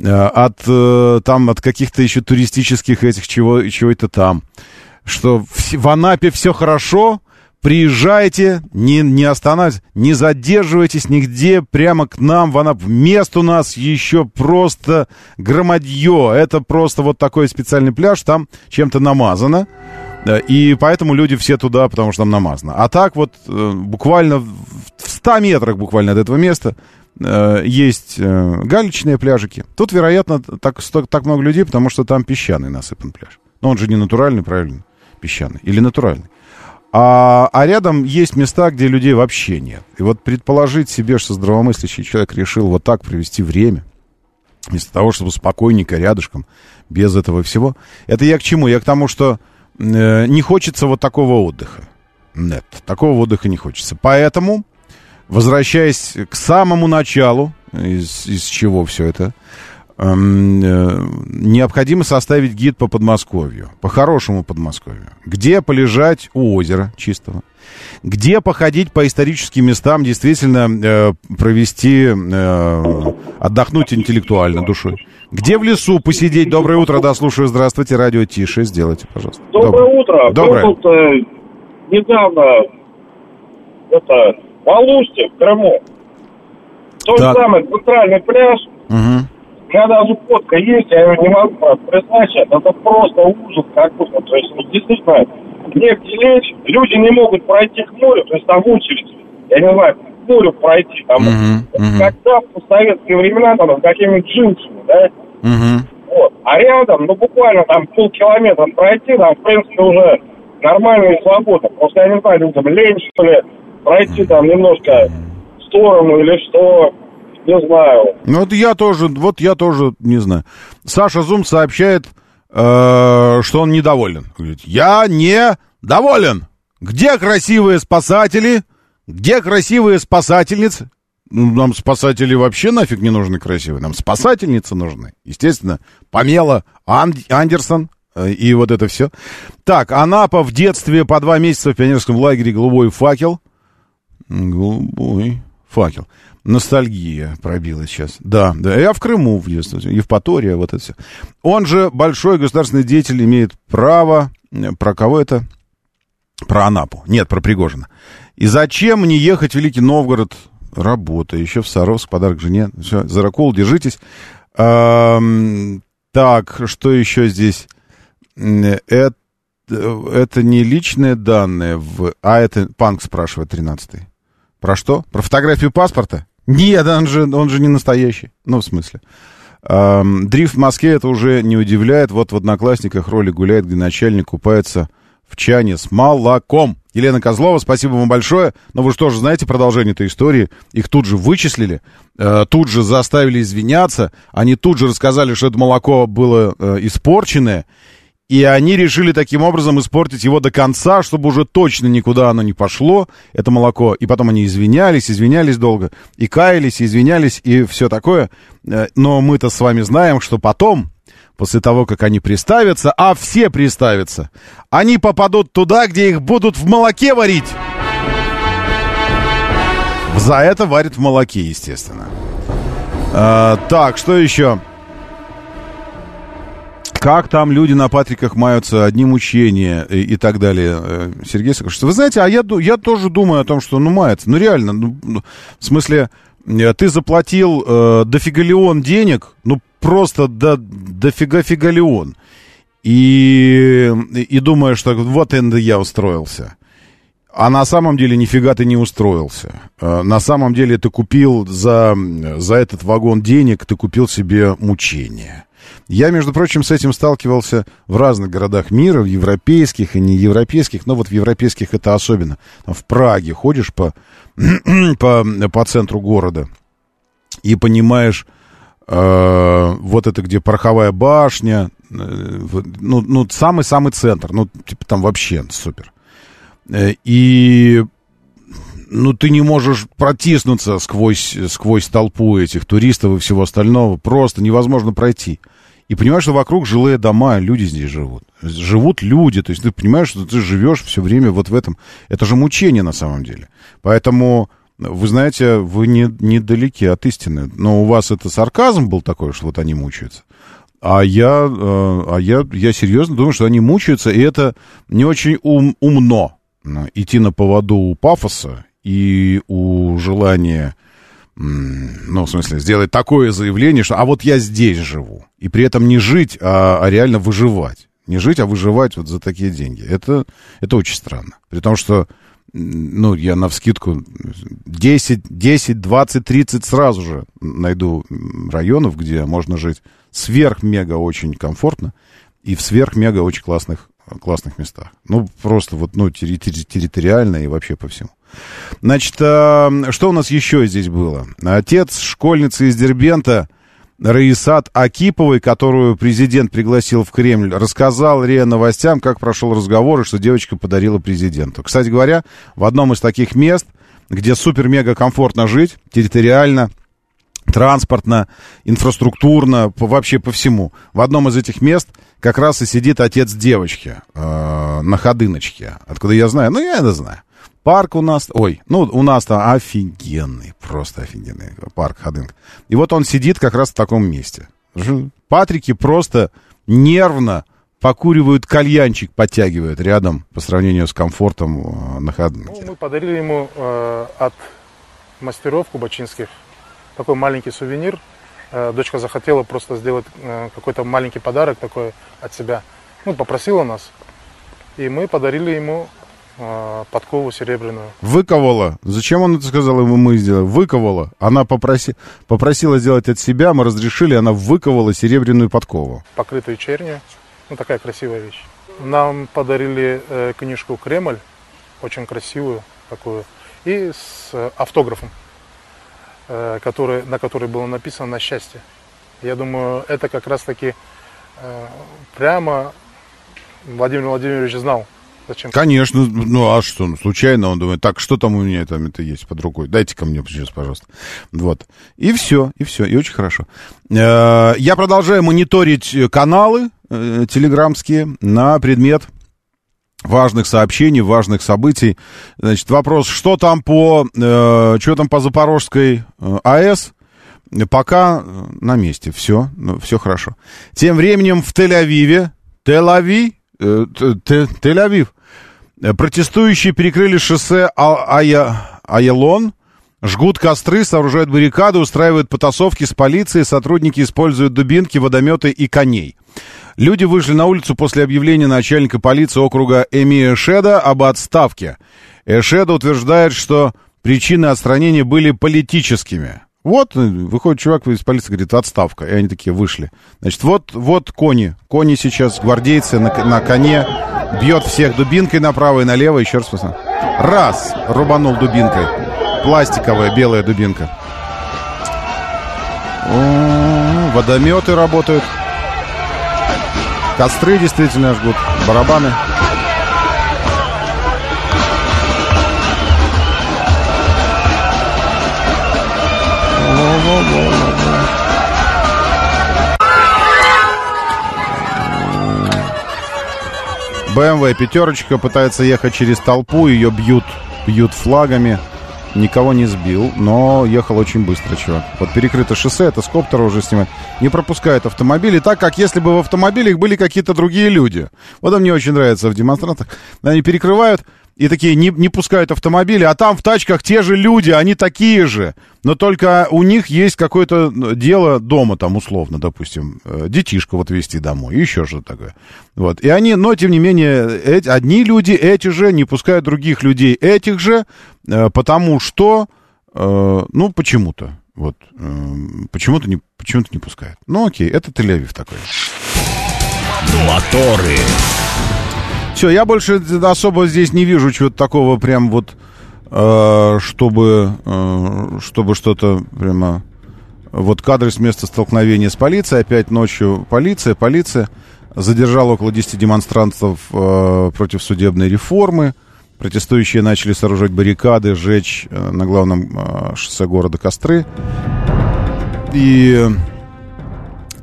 э, от э, там от каких-то еще туристических этих чего чего-то там, что в, в Анапе все хорошо, Приезжайте, не, не останавливайтесь, не задерживайтесь нигде, прямо к нам, в. Мест у нас еще просто громадье. Это просто вот такой специальный пляж, там чем-то намазано. И поэтому люди все туда, потому что там намазано. А так вот э, буквально в 100 метрах буквально от этого места э, есть э, галечные пляжики. Тут, вероятно, так, так много людей, потому что там песчаный насыпан пляж. Но он же не натуральный, правильно? Песчаный. Или натуральный. А, а рядом есть места, где людей вообще нет. И вот предположить себе, что здравомыслящий человек решил вот так провести время, вместо того, чтобы спокойненько рядышком, без этого всего. Это я к чему? Я к тому, что э, не хочется вот такого отдыха. Нет, такого отдыха не хочется. Поэтому, возвращаясь к самому началу, из, из чего все это, необходимо составить гид по Подмосковью, по хорошему Подмосковью. Где полежать у озера чистого, где походить по историческим местам, действительно э, провести, э, отдохнуть интеллектуально душой. Где в лесу посидеть? Доброе утро, да, слушаю, здравствуйте, радио тише, сделайте, пожалуйста. Доброе, Доброе утро. Доброе. Был тут э, недавно, это, в Алусте, в Крыму. Тот Так. самый центральный пляж, Мгм. У меня даже фотка есть, я ее не могу сейчас. Это просто ужас какой-то. То есть, вот, действительно, негде лечь, люди не могут пройти к морю, то есть там очередь. Я не знаю, к морю пройти. Там, Мгм, мгм. Когда в советские времена там с какими-нибудь джинсами, да, Мгм. вот. А рядом, ну буквально там полкилометра пройти, там, в принципе, уже нормально и свободно. Просто я не знаю, людям лень, что ли, пройти там немножко в сторону или что, не знаю. Ну, вот я тоже, вот я тоже не знаю. Саша Зум сообщает, э, что он недоволен. Говорит, я не доволен. Где красивые спасатели? Где красивые спасательницы? Ну, нам спасатели вообще нафиг не нужны красивые. Нам спасательницы нужны. Естественно, Памела Ан- Андерсон э, и вот это все. Так, Анапа в детстве по два месяца в пионерском лагере «Голубой факел». Голубой факел. Ностальгия пробилась сейчас. Да, да. Я в Крыму в детстве. Евпатория, вот это все. Он же большой государственный деятель, имеет право... э, Про кого это? Про Анапу. Нет, про Пригожина. И зачем мне ехать в Великий Новгород? Работа. Еще в Саровск, подарок жене. Все, Заракол, держитесь. Ам, так, что еще здесь? Это, это не личные данные, в, а это Панк спрашивает 13-й. Про что? Про фотографию паспорта? Нет, он же, он же не настоящий. Ну, в смысле. Ам, дрифт в Москве это уже не удивляет. Вот в Одноклассниках ролик гуляет, где начальник купается в чане с молоком. Елена Козлова, спасибо вам большое. Но вы же тоже знаете продолжение этой истории. Их тут же вычислили, э, тут же заставили извиняться. Они тут же рассказали, что это молоко было э, испорченное. И они решили таким образом испортить его до конца, чтобы уже точно никуда оно не пошло, это молоко. И потом они извинялись, извинялись долго, и каялись, и извинялись, и все такое. Э, Но мы-то с вами знаем, что потом, после того, как они приставятся, а все приставятся, они попадут туда, где их будут в молоке варить. За это варят в молоке, естественно. А, так, что еще? Как там люди на Патриках маются, одни мучения и, и так далее. Э, Сергей Соколович, вы знаете, а я, я тоже думаю о том, что, ну, мается. Ну, реально, ну, ну, в смысле, э, ты заплатил э, дофигалион денег, ну, просто до, дофига фигалион. И, и думаешь, что вот я устроился. А на самом деле нифига ты не устроился. Э, На самом деле ты купил за, за этот вагон денег, ты купил себе мучение. Я, между прочим, с этим сталкивался в разных городах мира, в европейских и неевропейских, но вот в европейских это особенно. В Праге ходишь по, по, по центру города и понимаешь, э, вот это где пороховая башня, э, ну, ну, самый-самый центр, ну, типа там вообще супер. Э, И ну, ты не можешь протиснуться сквозь, сквозь толпу этих туристов и всего остального. Просто невозможно пройти. И понимаешь, что вокруг жилые дома, люди здесь живут. Живут люди, то есть ты понимаешь, что ты живешь все время вот в этом. Это же мучение на самом деле. Поэтому, вы знаете, вы не, недалеки от истины. Но у вас это сарказм был такой, что вот они мучаются. А я, э, а я, я серьезно думаю, что они мучаются, и это не очень ум, умно э, идти на поводу у пафоса и у желания, ну, в смысле, сделать такое заявление, что «а вот я здесь живу», и при этом не жить, а, а реально выживать. Не жить, а выживать вот за такие деньги. Это, это очень странно. При том, что, ну, я навскидку 10, 10, 20, 30 сразу же найду районов, где можно жить сверх-мега очень комфортно и в сверх-мега очень классных, классных местах. Ну, просто вот, ну, терри- терри- территориально и вообще по всему. Значит, а, что у нас еще здесь было? Отец школьницы из Дербента, Раисат Акиповой, которую президент пригласил в Кремль, рассказал РИА Новостям, как прошел разговор и что девочка подарила президенту. Кстати говоря, в одном из таких мест, где супер-мега комфортно жить, территориально, транспортно, инфраструктурно, по- вообще по всему. В одном из этих мест как раз и сидит отец девочки э, на Ходыночке. Откуда я знаю? Ну, я это знаю. Парк у нас, ой, ну, у нас там офигенный, просто офигенный парк Ходынка. И вот он сидит как раз в таком месте. Патрики просто нервно покуривают кальянчик, подтягивают рядом по сравнению с комфортом э, на Ходынке. Ну, мы подарили ему э, от мастеров кубачинских такой маленький сувенир. Э, Дочка захотела просто сделать э, какой-то маленький подарок такой от себя. Ну, попросила нас. И мы подарили ему э, подкову серебряную. Выковала. Зачем он это сказал ему мы сделали? Выковала. Она попроси... попросила сделать от себя, мы разрешили, она выковала серебряную подкову. покрытую чернью. Ну, такая красивая вещь. Нам подарили э, книжку «Кремль», очень красивую такую, и с э, автографом, э, который, на которой было написано «На счастье». Я думаю, это как раз-таки э, прямо Владимир Владимирович знал, зачем. Конечно, ну а что, ну, случайно он думает, так, что там у меня там это есть под рукой, дайте ко мне сейчас, пожалуйста. Вот. И все, и все, и очень хорошо. Э, Я продолжаю мониторить каналы э, телеграммские на предмет важных сообщений, важных событий. Значит, вопрос, что там по, э, что там по Запорожской э, АЭС? Пока э, на месте, все, ну, все хорошо. Тем временем в Тель-Авиве, э, Тель-Авив, э, протестующие перекрыли шоссе А- Ая- Аялон, жгут костры, сооружают баррикады, устраивают потасовки с полицией, сотрудники используют дубинки, водометы и коней. Люди вышли на улицу после объявления начальника полиции округа Эми Эшеда об отставке. Эшеда утверждает, что причины отстранения были политическими. Вот, э, выходит чувак из полиции, говорит, отставка. И они такие вышли. Значит, вот, вот кони. Кони сейчас, гвардейцы на, на коне. Бьет всех дубинкой направо и налево. Еще раз посмотрим. Раз, рубанул дубинкой. Пластиковая белая дубинка. О, водометы работают. Костры действительно жгут. Барабаны. БМВ пятерочка пытается ехать через толпу, ее бьют, бьют флагами. Никого не сбил, но ехал очень быстро, чувак. Вот перекрыто шоссе, это с уже снимает. Не пропускает автомобили, так как если бы в автомобилях были какие-то другие люди. Вот это мне очень нравится в демонстрантах. Они перекрывают и такие не, не пускают автомобили, а там в тачках те же люди, они такие же. Но только у них есть какое-то ну, дело дома, там, условно, допустим, э, детишку вот везти домой, еще что-то такое. Вот. И они, но, тем не менее, эти, одни люди, эти же, не пускают других людей, этих же, э, потому что, э, ну, почему-то. Вот. э, почему-то не, почему-то не пускают. Ну, окей, это Тель-Авив такой. Моторы. Все, я больше особо здесь не вижу чего-то такого прям вот, э, чтобы, э, чтобы что-то прямо... Вот кадры с места столкновения с полицией. Опять ночью полиция, полиция. Задержала около 10 демонстрантов э, против судебной реформы. Протестующие начали сооружать баррикады, сжечь э, на главном э, шоссе города костры. И...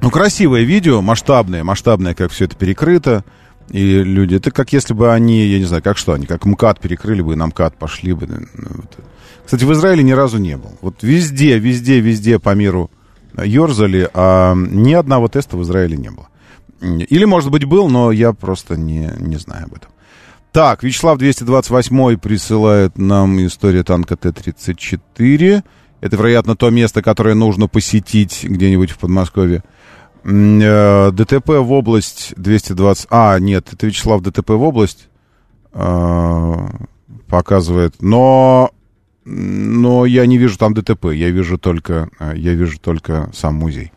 Ну, красивое видео, масштабное, масштабное, как все это перекрыто. И люди, это как если бы они, я не знаю, как что, они как МКАД перекрыли бы, и на МКАД пошли бы. Кстати, в Израиле ни разу не был. Вот везде, везде, везде по миру ерзали, а ни одного теста в Израиле не было. Или, может быть, был, но я просто не, не знаю об этом. Так, Вячеслав 228 присылает нам историю танка Т-34. Это, вероятно, то место, которое нужно посетить где-нибудь в Подмосковье. Э, ДТП в область 220... А, нет, это Вячеслав ДТП в область э, показывает. Но, но я не вижу там ДТП. Я вижу только, э, я вижу только сам музей.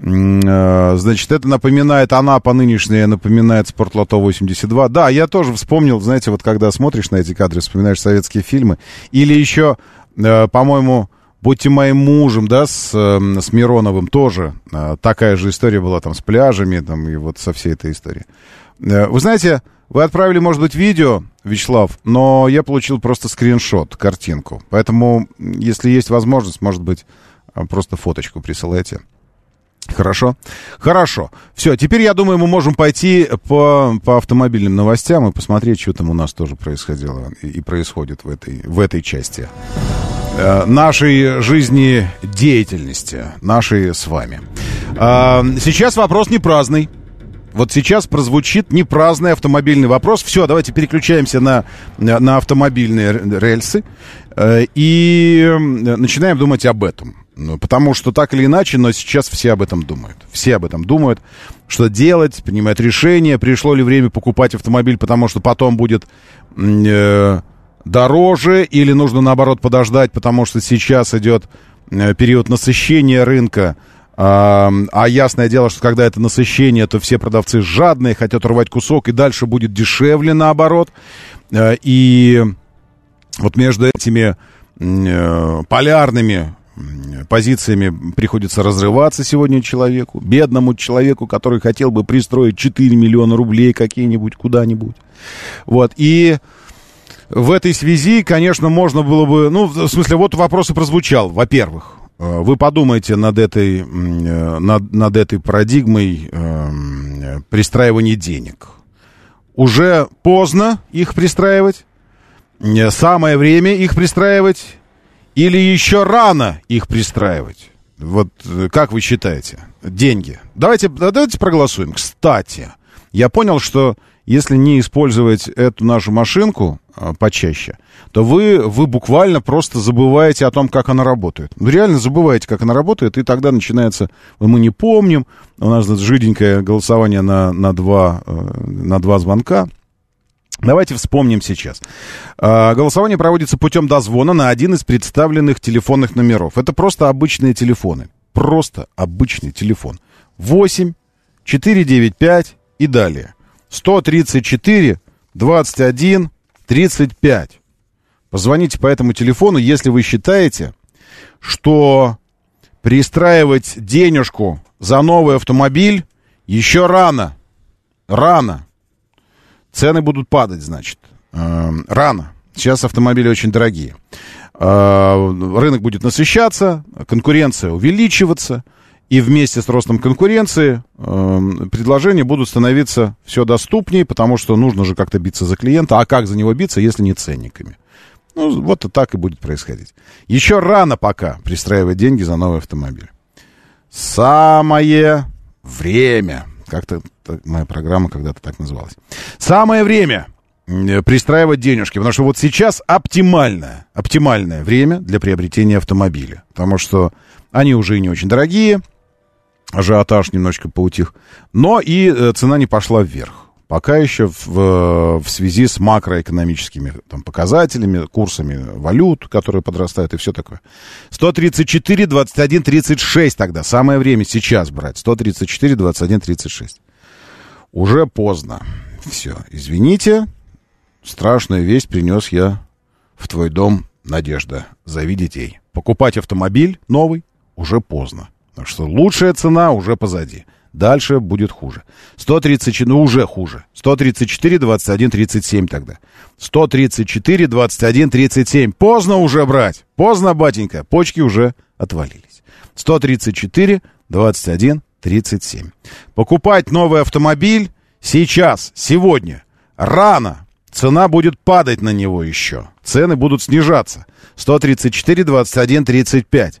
Значит, это напоминает, Анапа нынешняя напоминает Спортлото 82. Да, я тоже вспомнил, знаете, вот когда смотришь на эти кадры, вспоминаешь советские фильмы. Или еще, по-моему, «Будьте моим мужем», да, с, э, с Мироновым тоже. э, Такая же история была там с пляжами, там, и вот со всей этой историей. Э, Вы знаете, вы отправили, может быть, видео, Вячеслав, но я получил просто скриншот, картинку. Поэтому, если есть возможность, может быть, э, просто фоточку присылайте. Хорошо? Хорошо. Все, теперь, я думаю, мы можем пойти по, по автомобильным новостям и посмотреть, что там у нас тоже происходило и, и происходит в этой, в этой части э, нашей жизнедеятельности, нашей с вами. А, сейчас вопрос не праздный. Вот сейчас прозвучит непраздный автомобильный вопрос. Все, давайте переключаемся на, на, на автомобильные рельсы э, и э, начинаем думать об этом. Ну, потому что так или иначе, но сейчас все об этом думают. Все об этом думают, что делать, принимают решение, пришло ли время покупать автомобиль, потому что потом будет э, дороже, или нужно наоборот подождать, потому что сейчас идет э, период насыщения рынка. А, ясное дело, что когда это насыщение, то все продавцы жадные, хотят рвать кусок, и дальше будет дешевле наоборот. Э, и вот между этими э, полярными позициями приходится разрываться сегодня человеку, бедному человеку, который хотел бы пристроить 4 миллиона рублей какие-нибудь куда-нибудь. Вот, и в этой связи, конечно, можно было бы, ну, в смысле, вот вопрос и прозвучал, во-первых. э, Вы подумайте над этой, э, над, над этой парадигмой э, пристраивания денег. Уже поздно их пристраивать, самое время их пристраивать, или еще рано их пристраивать? Вот э, как вы считаете? Деньги. Давайте, давайте проголосуем. Кстати, я понял, что если не использовать эту нашу машинку э, почаще, то вы, вы буквально просто забываете о том, как она работает. Вы реально забываете, как она работает, и тогда начинается, мы не помним, у нас жиденькое голосование на, на, два, э, на два звонка. Давайте вспомним сейчас. А, голосование проводится путем дозвона на один из представленных телефонных номеров. Это просто обычные телефоны. Просто обычный телефон. 8 495 и далее. 134 21 35. Позвоните по этому телефону, если вы считаете, что пристраивать денежку за новый автомобиль еще рано. Рано. Цены будут падать, значит. Э, рано. Сейчас автомобили очень дорогие. Э, рынок будет насыщаться, конкуренция увеличиваться. И вместе с ростом конкуренции э, предложения будут становиться все доступнее, потому что нужно же как-то биться за клиента. А как за него биться, если не ценниками? Ну, вот и так и будет происходить. Еще рано пока пристраивать деньги за новый автомобиль. Самое время. Как-то моя программа когда-то так называлась. Самое время э, пристраивать денежки, потому что вот сейчас оптимальное, оптимальное время для приобретения автомобиля. Потому что они уже и не очень дорогие, ажиотаж немножечко поутих, но и э, цена не пошла вверх. Пока еще в, в связи с макроэкономическими там, показателями, курсами валют, которые подрастают и все такое. 134, 21, 36 тогда. Самое время сейчас брать. 134, 21, 36. Уже поздно. Все, извините. Страшную весть принес я в твой дом, Надежда. Зови детей. Покупать автомобиль новый уже поздно. Так что лучшая цена уже позади. Дальше будет хуже. 134, ну уже хуже. 134, 21, 37 тогда. 134, 21, 37. Поздно уже брать. Поздно, батенька. Почки уже отвалились. 134, 21, 37. Покупать новый автомобиль сейчас, сегодня, рано. Цена будет падать на него еще. Цены будут снижаться. 134, 21, 35.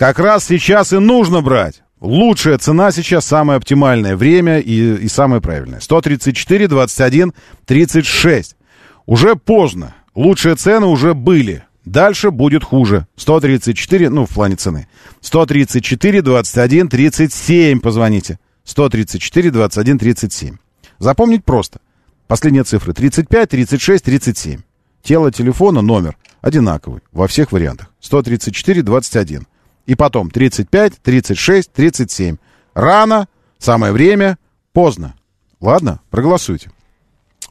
Как раз сейчас и нужно брать. Лучшая цена сейчас, самое оптимальное время и, и самое правильное. 134, 21, 36. Уже поздно. Лучшие цены уже были. Дальше будет хуже. 134, ну, в плане цены. 134, 21, 37 позвоните. 134, 21, 37. Запомнить просто. Последние цифры 35, 36, 37. Тело телефона, номер одинаковый во всех вариантах. 134, 21. И потом 35, 36, 37. Рано, самое время, поздно. Ладно, проголосуйте.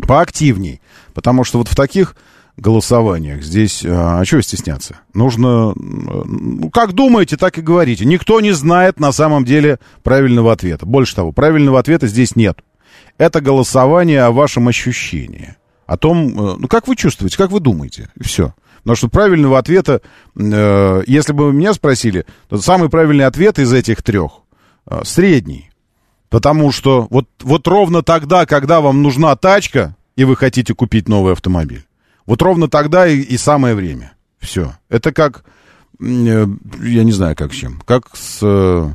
Поактивней. Потому что вот в таких голосованиях здесь... А, а чего стесняться? Нужно... Ну, как думаете, так и говорите. Никто не знает на самом деле правильного ответа. Больше того, правильного ответа здесь нет. Это голосование о вашем ощущении. О том, э, ну, как вы чувствуете, как вы думаете. Все. Потому что правильного ответа, э, если бы меня спросили, то самый правильный ответ из этих трех э, средний. Потому что вот, вот ровно тогда, когда вам нужна тачка, и вы хотите купить новый автомобиль, вот ровно тогда и, и самое время. Все. Это как, э, я не знаю, как с чем, как с... Э,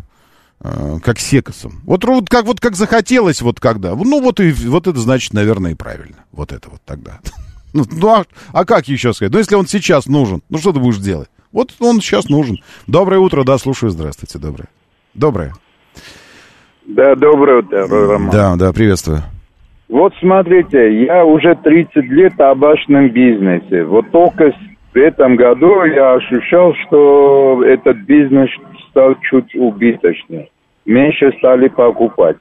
э, как секосом. Вот, вот как вот как захотелось вот когда. Ну вот и вот это значит, наверное, и правильно. Вот это вот тогда. Ну, ну а, а как еще сказать? Ну, если он сейчас нужен, ну что ты будешь делать? Вот он сейчас нужен. Доброе утро, да, слушаю, здравствуйте, доброе. Доброе. Да, доброе утро, Роман. Да, да, приветствую. Вот смотрите, я уже 30 лет в табачном бизнесе. Вот только в этом году я ощущал, что этот бизнес стал чуть убыточным. Меньше стали покупать.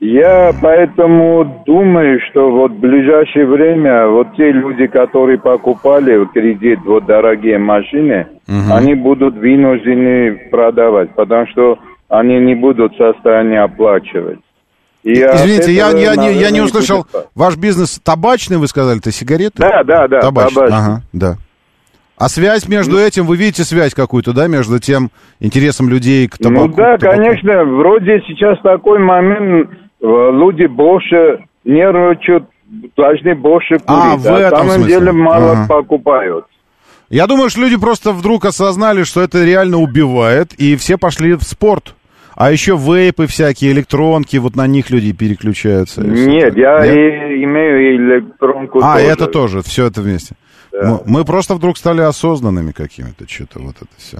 Я поэтому думаю, что вот в ближайшее время вот те люди, которые покупали в кредит вот дорогие машины, Мгм. они будут вынуждены продавать, потому что они не будут в состоянии оплачивать. И Извините, я, я, не, я наверное, не услышал. будет- Ваш бизнес табачный, вы сказали, это сигареты? Да, да, да, Табачный, табачный. ага, да. А связь между этим, вы видите связь какую-то, да, между тем интересом людей к табаку? Ну да, к табаку? конечно, вроде сейчас такой момент, люди больше нервничают, должны больше курить, А, в этом самом смысле. деле мало Ага. покупают. Я думаю, что люди просто вдруг осознали, что это реально убивает, и все пошли в спорт. А еще вейпы всякие, электронки, вот на них люди переключаются. Нет, я Нет? и имею электронку А, тоже. это тоже, все это вместе. Да. Мы, мы просто вдруг стали осознанными какими-то, что-то вот это все.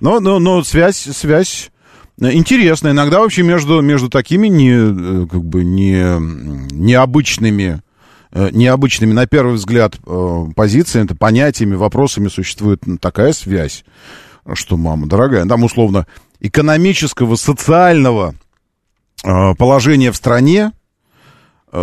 Но, но, но связь, связь э, интересная. Иногда вообще между, между такими не, э, как бы не, необычными, э, необычными, на первый взгляд, позициями, понятиями, вопросами существует такая связь, что, мама дорогая, там условно экономического, социального положения в стране,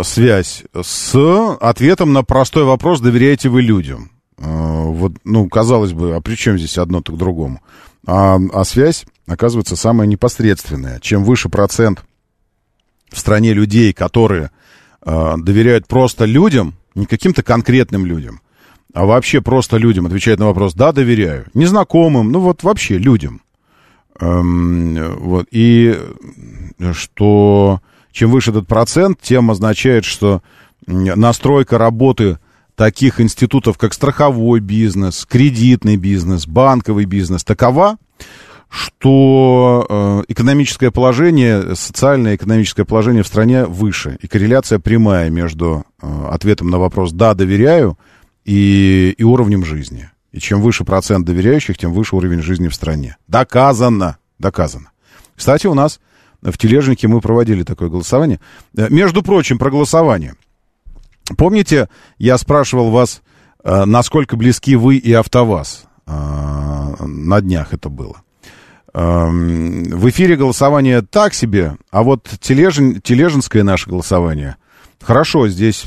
связь с ответом на простой вопрос, доверяете вы людям. Вот, ну, казалось бы, а при чем здесь одно так другому? А, а связь, оказывается, самая непосредственная. Чем выше процент в стране людей, которые э, доверяют просто людям, не каким-то конкретным людям, а вообще просто людям, отвечают на вопрос, да, доверяю. Незнакомым, ну вот вообще людям. Эм, вот, и что чем выше этот процент, тем означает, что настройка работы таких институтов, как страховой бизнес, кредитный бизнес, банковый бизнес, такова, что э, экономическое положение, социальное экономическое положение в стране выше. И корреляция прямая между э, ответом на вопрос «да, доверяю» и, и уровнем жизни. И чем выше процент доверяющих, тем выше уровень жизни в стране. Доказано. Доказано. Кстати, у нас в Тележнике мы проводили такое голосование. Э, Между прочим, про голосование. Помните, я спрашивал вас, насколько близки вы и АвтоВАЗ? На днях это было. Эм, В эфире голосование так себе, а вот тележин, тележинское наше голосование хорошо, здесь,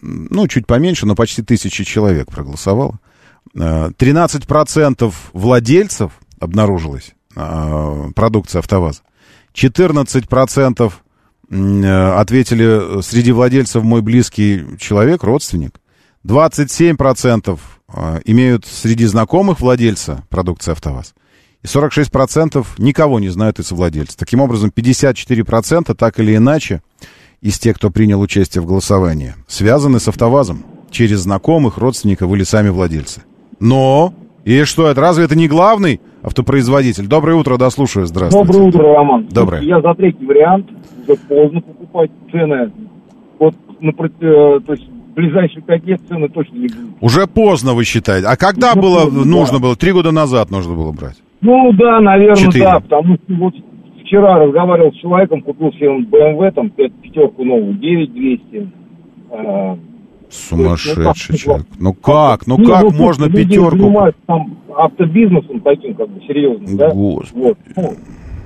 ну, чуть поменьше, но почти тысячи человек проголосовало. Э, 13% владельцев обнаружилось э, продукции АвтоВАЗа. 14% м, э, ответили э, среди владельцев мой близкий человек, родственник. 27% э, имеют среди знакомых владельца продукции АвтоВАЗ. И 46% никого не знают из владельцев. Таким образом, 54% так или иначе из тех, кто принял участие в голосовании, связаны с АвтоВАЗом через знакомых, родственников или сами владельцы. Но, и что это, разве это не главный автопроизводитель? Доброе утро, да, слушаю, здравствуйте. Доброе утро, Роман. Доброе. Я за третий вариант. Уже поздно покупать цены. Вот, на, э, то есть, в ближайшие пять лет цены точно не будут. Уже поздно, вы считаете. А когда Ну, было, поздно, нужно да. было? Три года назад нужно было брать. Ну, да, наверное, Четыре. да, потому что вот вчера разговаривал с человеком, купил себе BMW, там, пят- пятерку новую, 9200. А, Сумасшедший человек. Ну как? Ну как ну, можно люди пятерку? занимаются там автобизнесом таким, как бы, серьезным, да? Господи. Вот. Ну,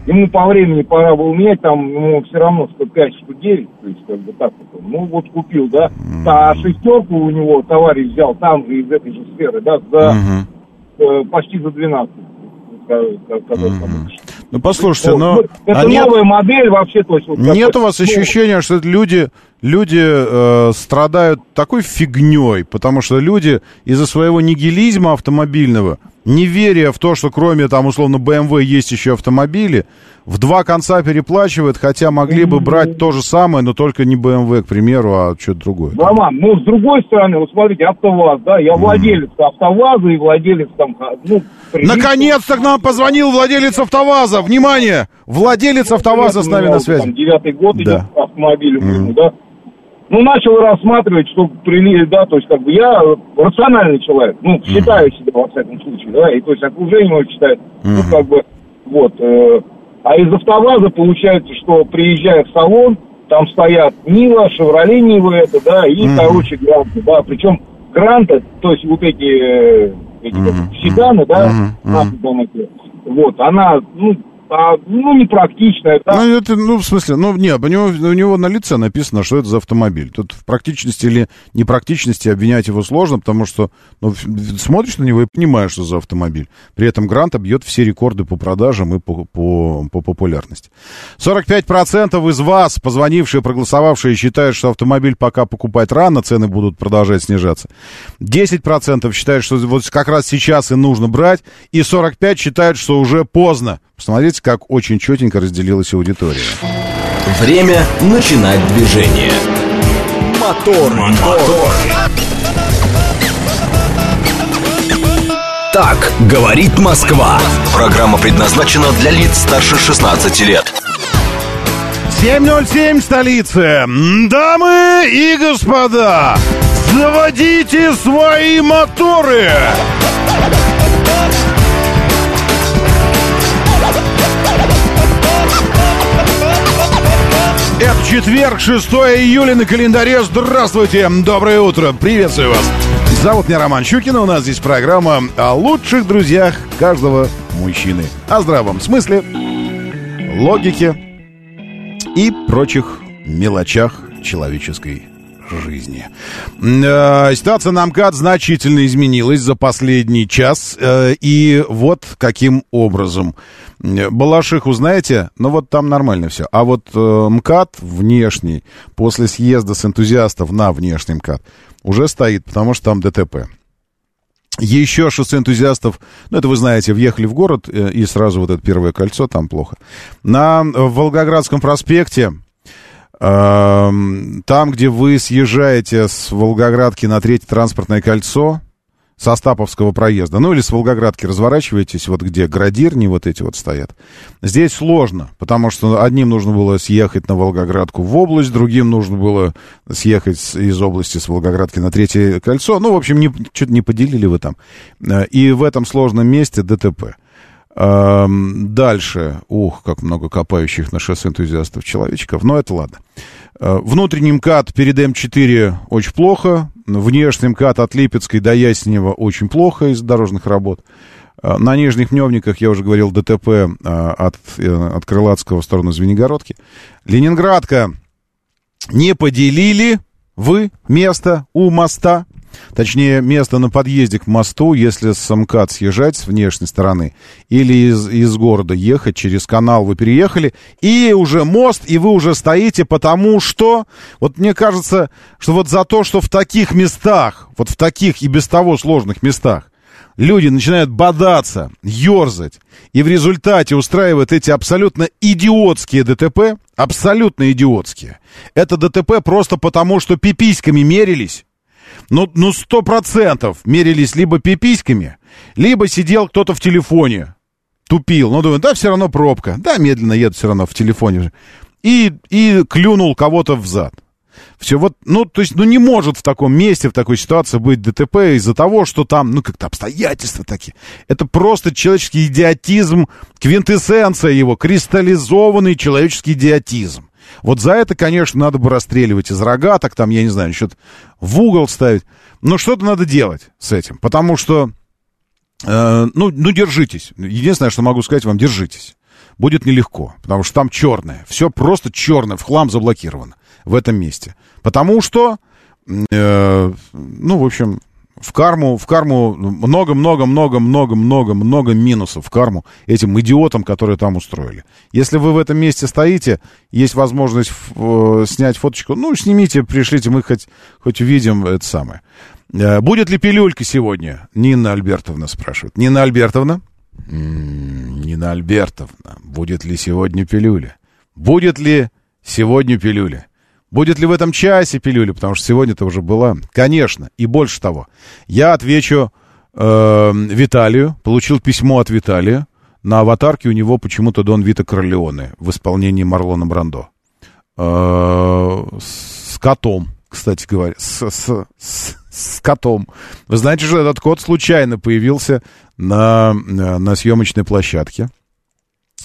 ему по времени пора было менять, там ему все равно 105, 109, то есть как бы так вот. Ну вот купил, да. А шестерку у него товарищ взял там же из этой же сферы, да, за Мгм. э, почти за 12. Ну послушайте, но... Ну, Это а нет- новая модель вообще, то есть... вот Нет у вас ощущения, что люди, люди э, страдают такой фигней, потому что люди из-за своего нигилизма автомобильного, не веря в то, что кроме там условно BMW есть еще автомобили, в два конца переплачивают, хотя могли бы брать то же самое, но только не BMW, к примеру, а что-то другое. Роман, ну, с другой стороны, вот смотрите, АвтоВАЗ, да, я владелец АвтоВАЗа и владелец там, ха- ну... Наконец-то к нам позвонил владелец АвтоВАЗа. Внимание! Владелец АвтоВАЗа с нами на связи. Там девятый год Да. идет автомобилю, Мгм. да. Ну, начал рассматривать, что прили, да, то есть, как бы, я рациональный человек, ну, считаю себя, во всяком случае, да, и, то есть, окружение мое считает, ну, как бы, вот, э, а из автоваза получается, что приезжая в салон, там стоят Нива, Шевроле Нива это, да, и, Мгм. короче, гранты, да, причем гранты, то есть вот эти, э, эти как, седаны, да, нахуй там эти, вот, она, ну, а, ну, непрактичная, да, Ну, это, ну, в смысле, ну, нет, у него, у него на лице написано, что это за автомобиль. Тут в практичности или непрактичности обвинять его сложно, потому что, ну, смотришь на него и понимаешь, что за автомобиль. При этом Грант бьет все рекорды по продажам и по, по, по популярности. 45% из вас, позвонившие, проголосовавшие, считают, что автомобиль пока покупать рано, цены будут продолжать снижаться. 10% считают, что вот как раз сейчас и нужно брать, и 45% считают, что уже поздно. Посмотрите, как очень четенько разделилась аудитория. Время начинать движение. Мотор, мотор. Так говорит Москва. Программа предназначена для лиц старше 16 лет. 7.07 столицы. Дамы и господа, заводите свои моторы. Это четверг, 6 июля на календаре. Здравствуйте, доброе утро, приветствую вас. Зовут меня Роман Щукин, у нас здесь программа о лучших друзьях каждого мужчины. О здравом смысле, логике и прочих мелочах человеческой жизни. Э, Ситуация на МКАД значительно изменилась за последний час. э, И вот каким образом. Э, Балашиху знаете, ну вот там нормально все. А вот МКАД внешний, после съезда с энтузиастов на внешний МКАД, уже стоит, потому что там ДТП. Еще шоссе энтузиастов, ну, это вы знаете, въехали в город, и сразу вот это первое кольцо, там плохо. На Волгоградском проспекте, там, где вы съезжаете с Волгоградки на третье транспортное кольцо, с Остаповского проезда, ну или с Волгоградки разворачиваетесь, вот где градирни вот эти вот стоят. Здесь сложно, потому что одним нужно было съехать на Волгоградку в область, другим нужно было съехать из области с Волгоградки на третье кольцо. Ну, в общем, не, что-то не поделили вы там. Э, И в этом сложном месте ДТП. Эм, Дальше, ух, как много копающих на шоссе энтузиастов человечков, но это ладно. Э, Внутренний МКАД перед М4 очень плохо, внешний МКАД от Липецкой до Яснева очень плохо из дорожных работ. Э, На Нижних Пневниках, я уже говорил, ДТП э, от, от Крылатского в сторону Звенигородки. Ленинградка не поделили вы место у моста, точнее, место на подъезде к мосту, если с МКАД съезжать с внешней стороны или из, из города ехать через канал, вы переехали, и уже мост, и вы уже стоите, потому что, вот мне кажется, что вот за то, что в таких местах, вот в таких и без того сложных местах, люди начинают бодаться, ерзать, и в результате устраивают эти абсолютно идиотские ДТП, абсолютно идиотские. Это ДТП просто потому, что пиписьками мерились. Ну, ну, сто процентов мерились либо пиписьками, либо сидел кто-то в телефоне, тупил. Ну, думаю, да, все равно пробка. Да, медленно еду все равно в телефоне. же. И, и клюнул кого-то в зад. Все вот, ну, то есть, ну, не может в таком месте, в такой ситуации быть ДТП из-за того, что там, ну, как-то обстоятельства такие. Это просто человеческий идиотизм, квинтэссенция его, кристаллизованный человеческий идиотизм. Вот за это, конечно, надо бы расстреливать из рогаток, там, я не знаю, что-то в угол ставить. Но что-то надо делать с этим, потому что, э, ну, ну, держитесь. Единственное, что могу сказать вам, держитесь. Будет нелегко, потому что там черное. Все просто черное, в хлам заблокировано в этом месте. Потому что, э, ну, в общем, в карму, в карму много-много-много-много-много-много минусов в карму этим идиотам, которые там устроили. Если вы в этом месте стоите, есть возможность э, снять фоточку, ну, снимите, пришлите, мы хоть, хоть увидим это самое. Э, будет ли пилюлька сегодня? Нина Альбертовна спрашивает. Нина Альбертовна? М, Нина Альбертовна, будет ли сегодня пилюля? Будет ли сегодня пилюля? Будет ли в этом часе пилюля? Потому что сегодня-то уже была. Конечно. И больше того. Я отвечу э, Виталию. Получил письмо от Виталия. На аватарке у него почему-то Дон Вита Корлеоне в исполнении Марлона Брандо. Э, с котом. кстати говоря, с, с, с, с котом. Вы знаете, что этот кот случайно появился на, на съемочной площадке.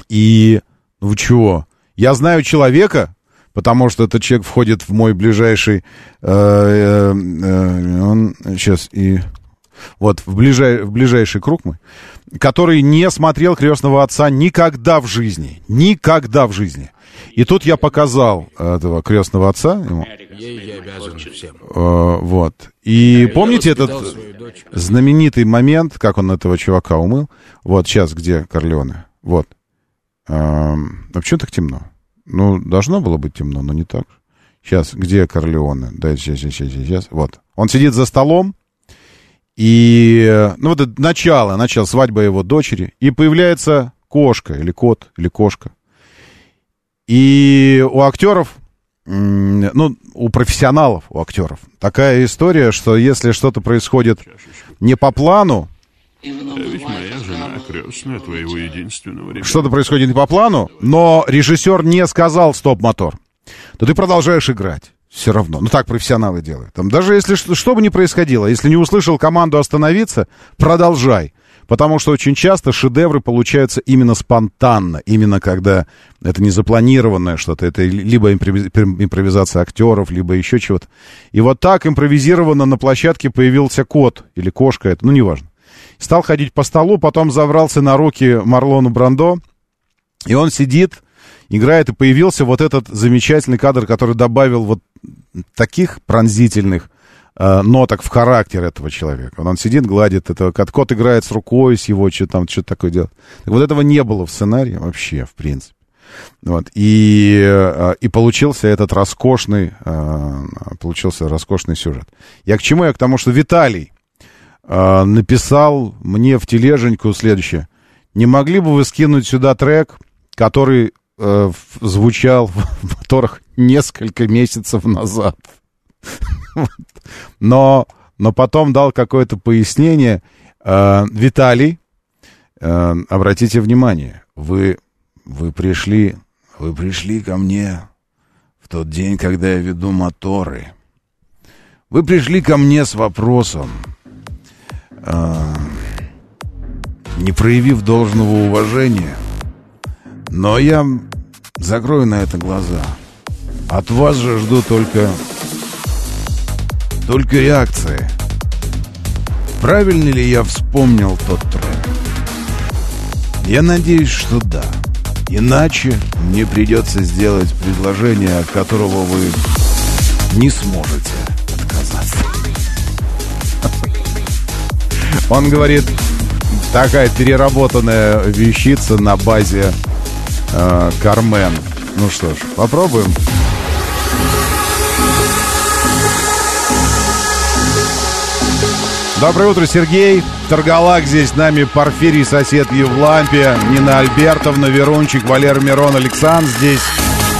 И, ну чего? Я знаю человека, потому что этот человек входит в мой ближайший... Э, э, э, он сейчас и... Вот, в, ближай, в ближайший круг мой, который не смотрел крестного отца никогда в жизни. Никогда в жизни. И тут я показал этого крестного отца ему. Э, вот. И помните этот знаменитый момент, как он этого чувака умыл? Вот сейчас, где Корлеоне? Вот. А почему так темно? Ну, должно было быть темно, но не так. Сейчас, где Корлеоне? Да, сейчас, сейчас, сейчас, сейчас. Вот. Он сидит за столом, и, ну, вот это начало, начало свадьба его дочери, и появляется кошка, или кот, или кошка. И у актеров, ну, у профессионалов, у актеров, такая история, что если что-то происходит не по плану, ведь моя жена крестная твоего единственного ребенка. что-то происходит не по плану, но режиссер не сказал стоп-мотор, то ты продолжаешь играть. Все равно. Ну, так профессионалы делают. Там, даже если что, что бы ни происходило, если не услышал команду остановиться, продолжай. Потому что очень часто шедевры получаются именно спонтанно, именно когда это не запланированное что-то, это либо импровиз- импровизация актеров, либо еще чего-то. И вот так импровизированно на площадке появился кот или кошка, это, ну, неважно. Стал ходить по столу, потом забрался на руки Марлону Брандо, и он сидит, играет, и появился вот этот замечательный кадр, который добавил вот таких пронзительных э, ноток в характер этого человека. Он, он сидит, гладит этого, кот, кот играет с рукой, с его, что там, что-то такое делает. Так вот этого не было в сценарии вообще, в принципе. Вот. И, э, и получился этот роскошный, э, получился роскошный сюжет. Я к чему? Я к тому, что Виталий э, написал мне в тележеньку следующее. Не могли бы вы скинуть сюда трек, который э, звучал в моторах несколько месяцев назад? Но, но потом дал какое-то пояснение. Э, Виталий, э, обратите внимание, вы, вы пришли, вы пришли ко мне в тот день, когда я веду моторы. Вы пришли ко мне с вопросом, не проявив должного уважения, но я закрою на это глаза. От вас же жду только только реакции. Правильно ли я вспомнил тот трек? Я надеюсь, что да. Иначе мне придется сделать предложение, от которого вы не сможете Он говорит, такая переработанная вещица на базе э, Кармен. Ну что ж, попробуем. Доброе утро, Сергей. Торгалак здесь с нами, Порфирий, сосед в Евлампе, Нина Альбертовна, Верунчик, Валера Мирон, Александр здесь.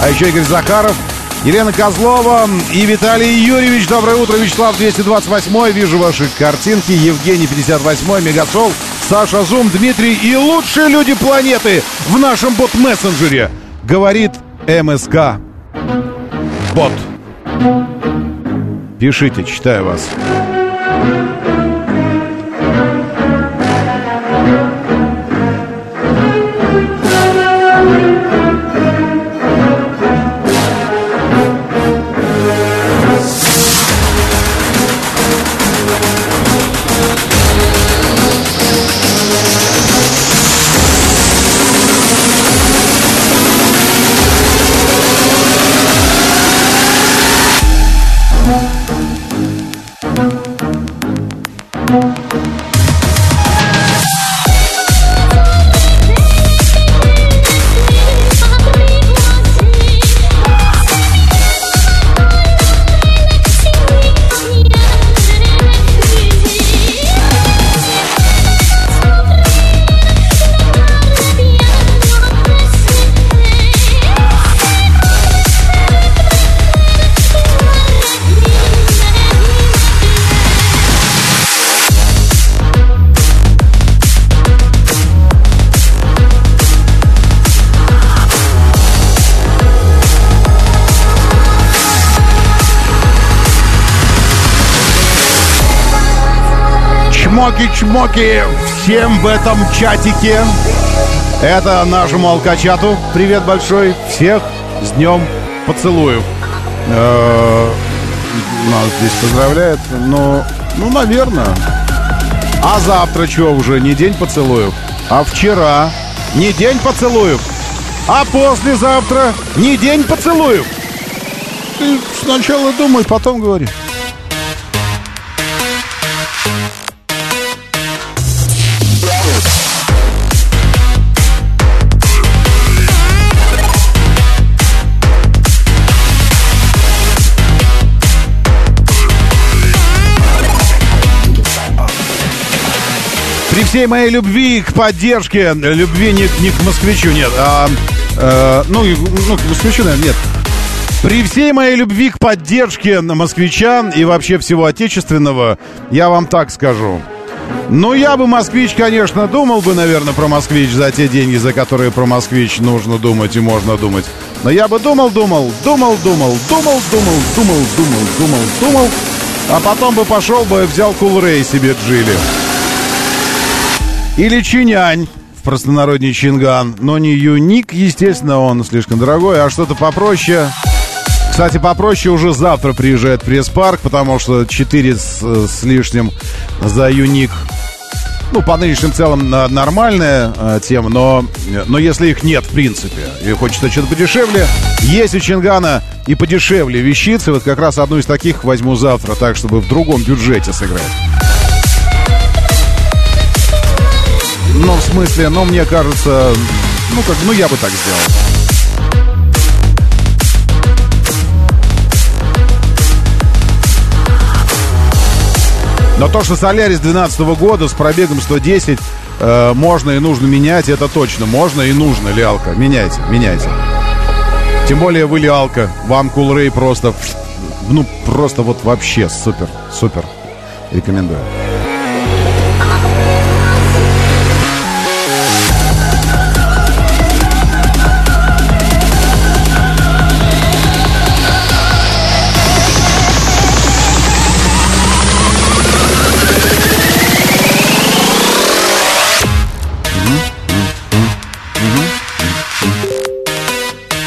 А еще Игорь Захаров, Елена Козлова и Виталий Юрьевич. Доброе утро, Вячеслав 228 Вижу ваши картинки. Евгений 58 Мегасол, Саша Зум, Дмитрий и лучшие люди планеты в нашем бот-мессенджере. Говорит МСК. Бот. Пишите, читаю вас. Чмоки-чмоки всем в этом чатике. Это нашему алкачату. Привет большой. Всех с днем поцелуев. Э, Нас здесь поздравляет. Ну, ну, наверное. А завтра что уже? Не день поцелуев. А вчера не день поцелуев. А послезавтра не день поцелуев. Ты сначала думай, потом говори. При всей моей любви к поддержке, любви не, не к москвичу, нет, а, э, ну, ну, к москвичу, наверное, нет. При всей моей любви к поддержке москвича и вообще всего отечественного, я вам так скажу. Ну, я бы москвич, конечно, думал бы, наверное, про москвич за те деньги, за которые про москвич нужно думать и можно думать. Но я бы думал, думал, думал, думал, думал, думал, думал, думал, думал, думал, а потом бы пошел бы и взял Кулрей себе джили. Или чинянь в простонародний чинган. Но не юник, естественно, он слишком дорогой, а что-то попроще. Кстати, попроще уже завтра приезжает пресс-парк, потому что 4 с, с лишним за юник. Ну, по нынешним целым на- нормальная э, тема, но, но если их нет, в принципе, и хочется что-то подешевле, есть у Чингана и подешевле вещицы. Вот как раз одну из таких возьму завтра, так, чтобы в другом бюджете сыграть. Ну, в смысле, ну, мне кажется, ну, как, ну, я бы так сделал. Но то, что Солярис 2012 года с пробегом 110 э, можно и нужно менять, это точно. Можно и нужно, Лиалка. Меняйте, меняйте. Тем более вы Лиалка. Вам Кулрей просто, ну, просто вот вообще супер, супер. Рекомендую.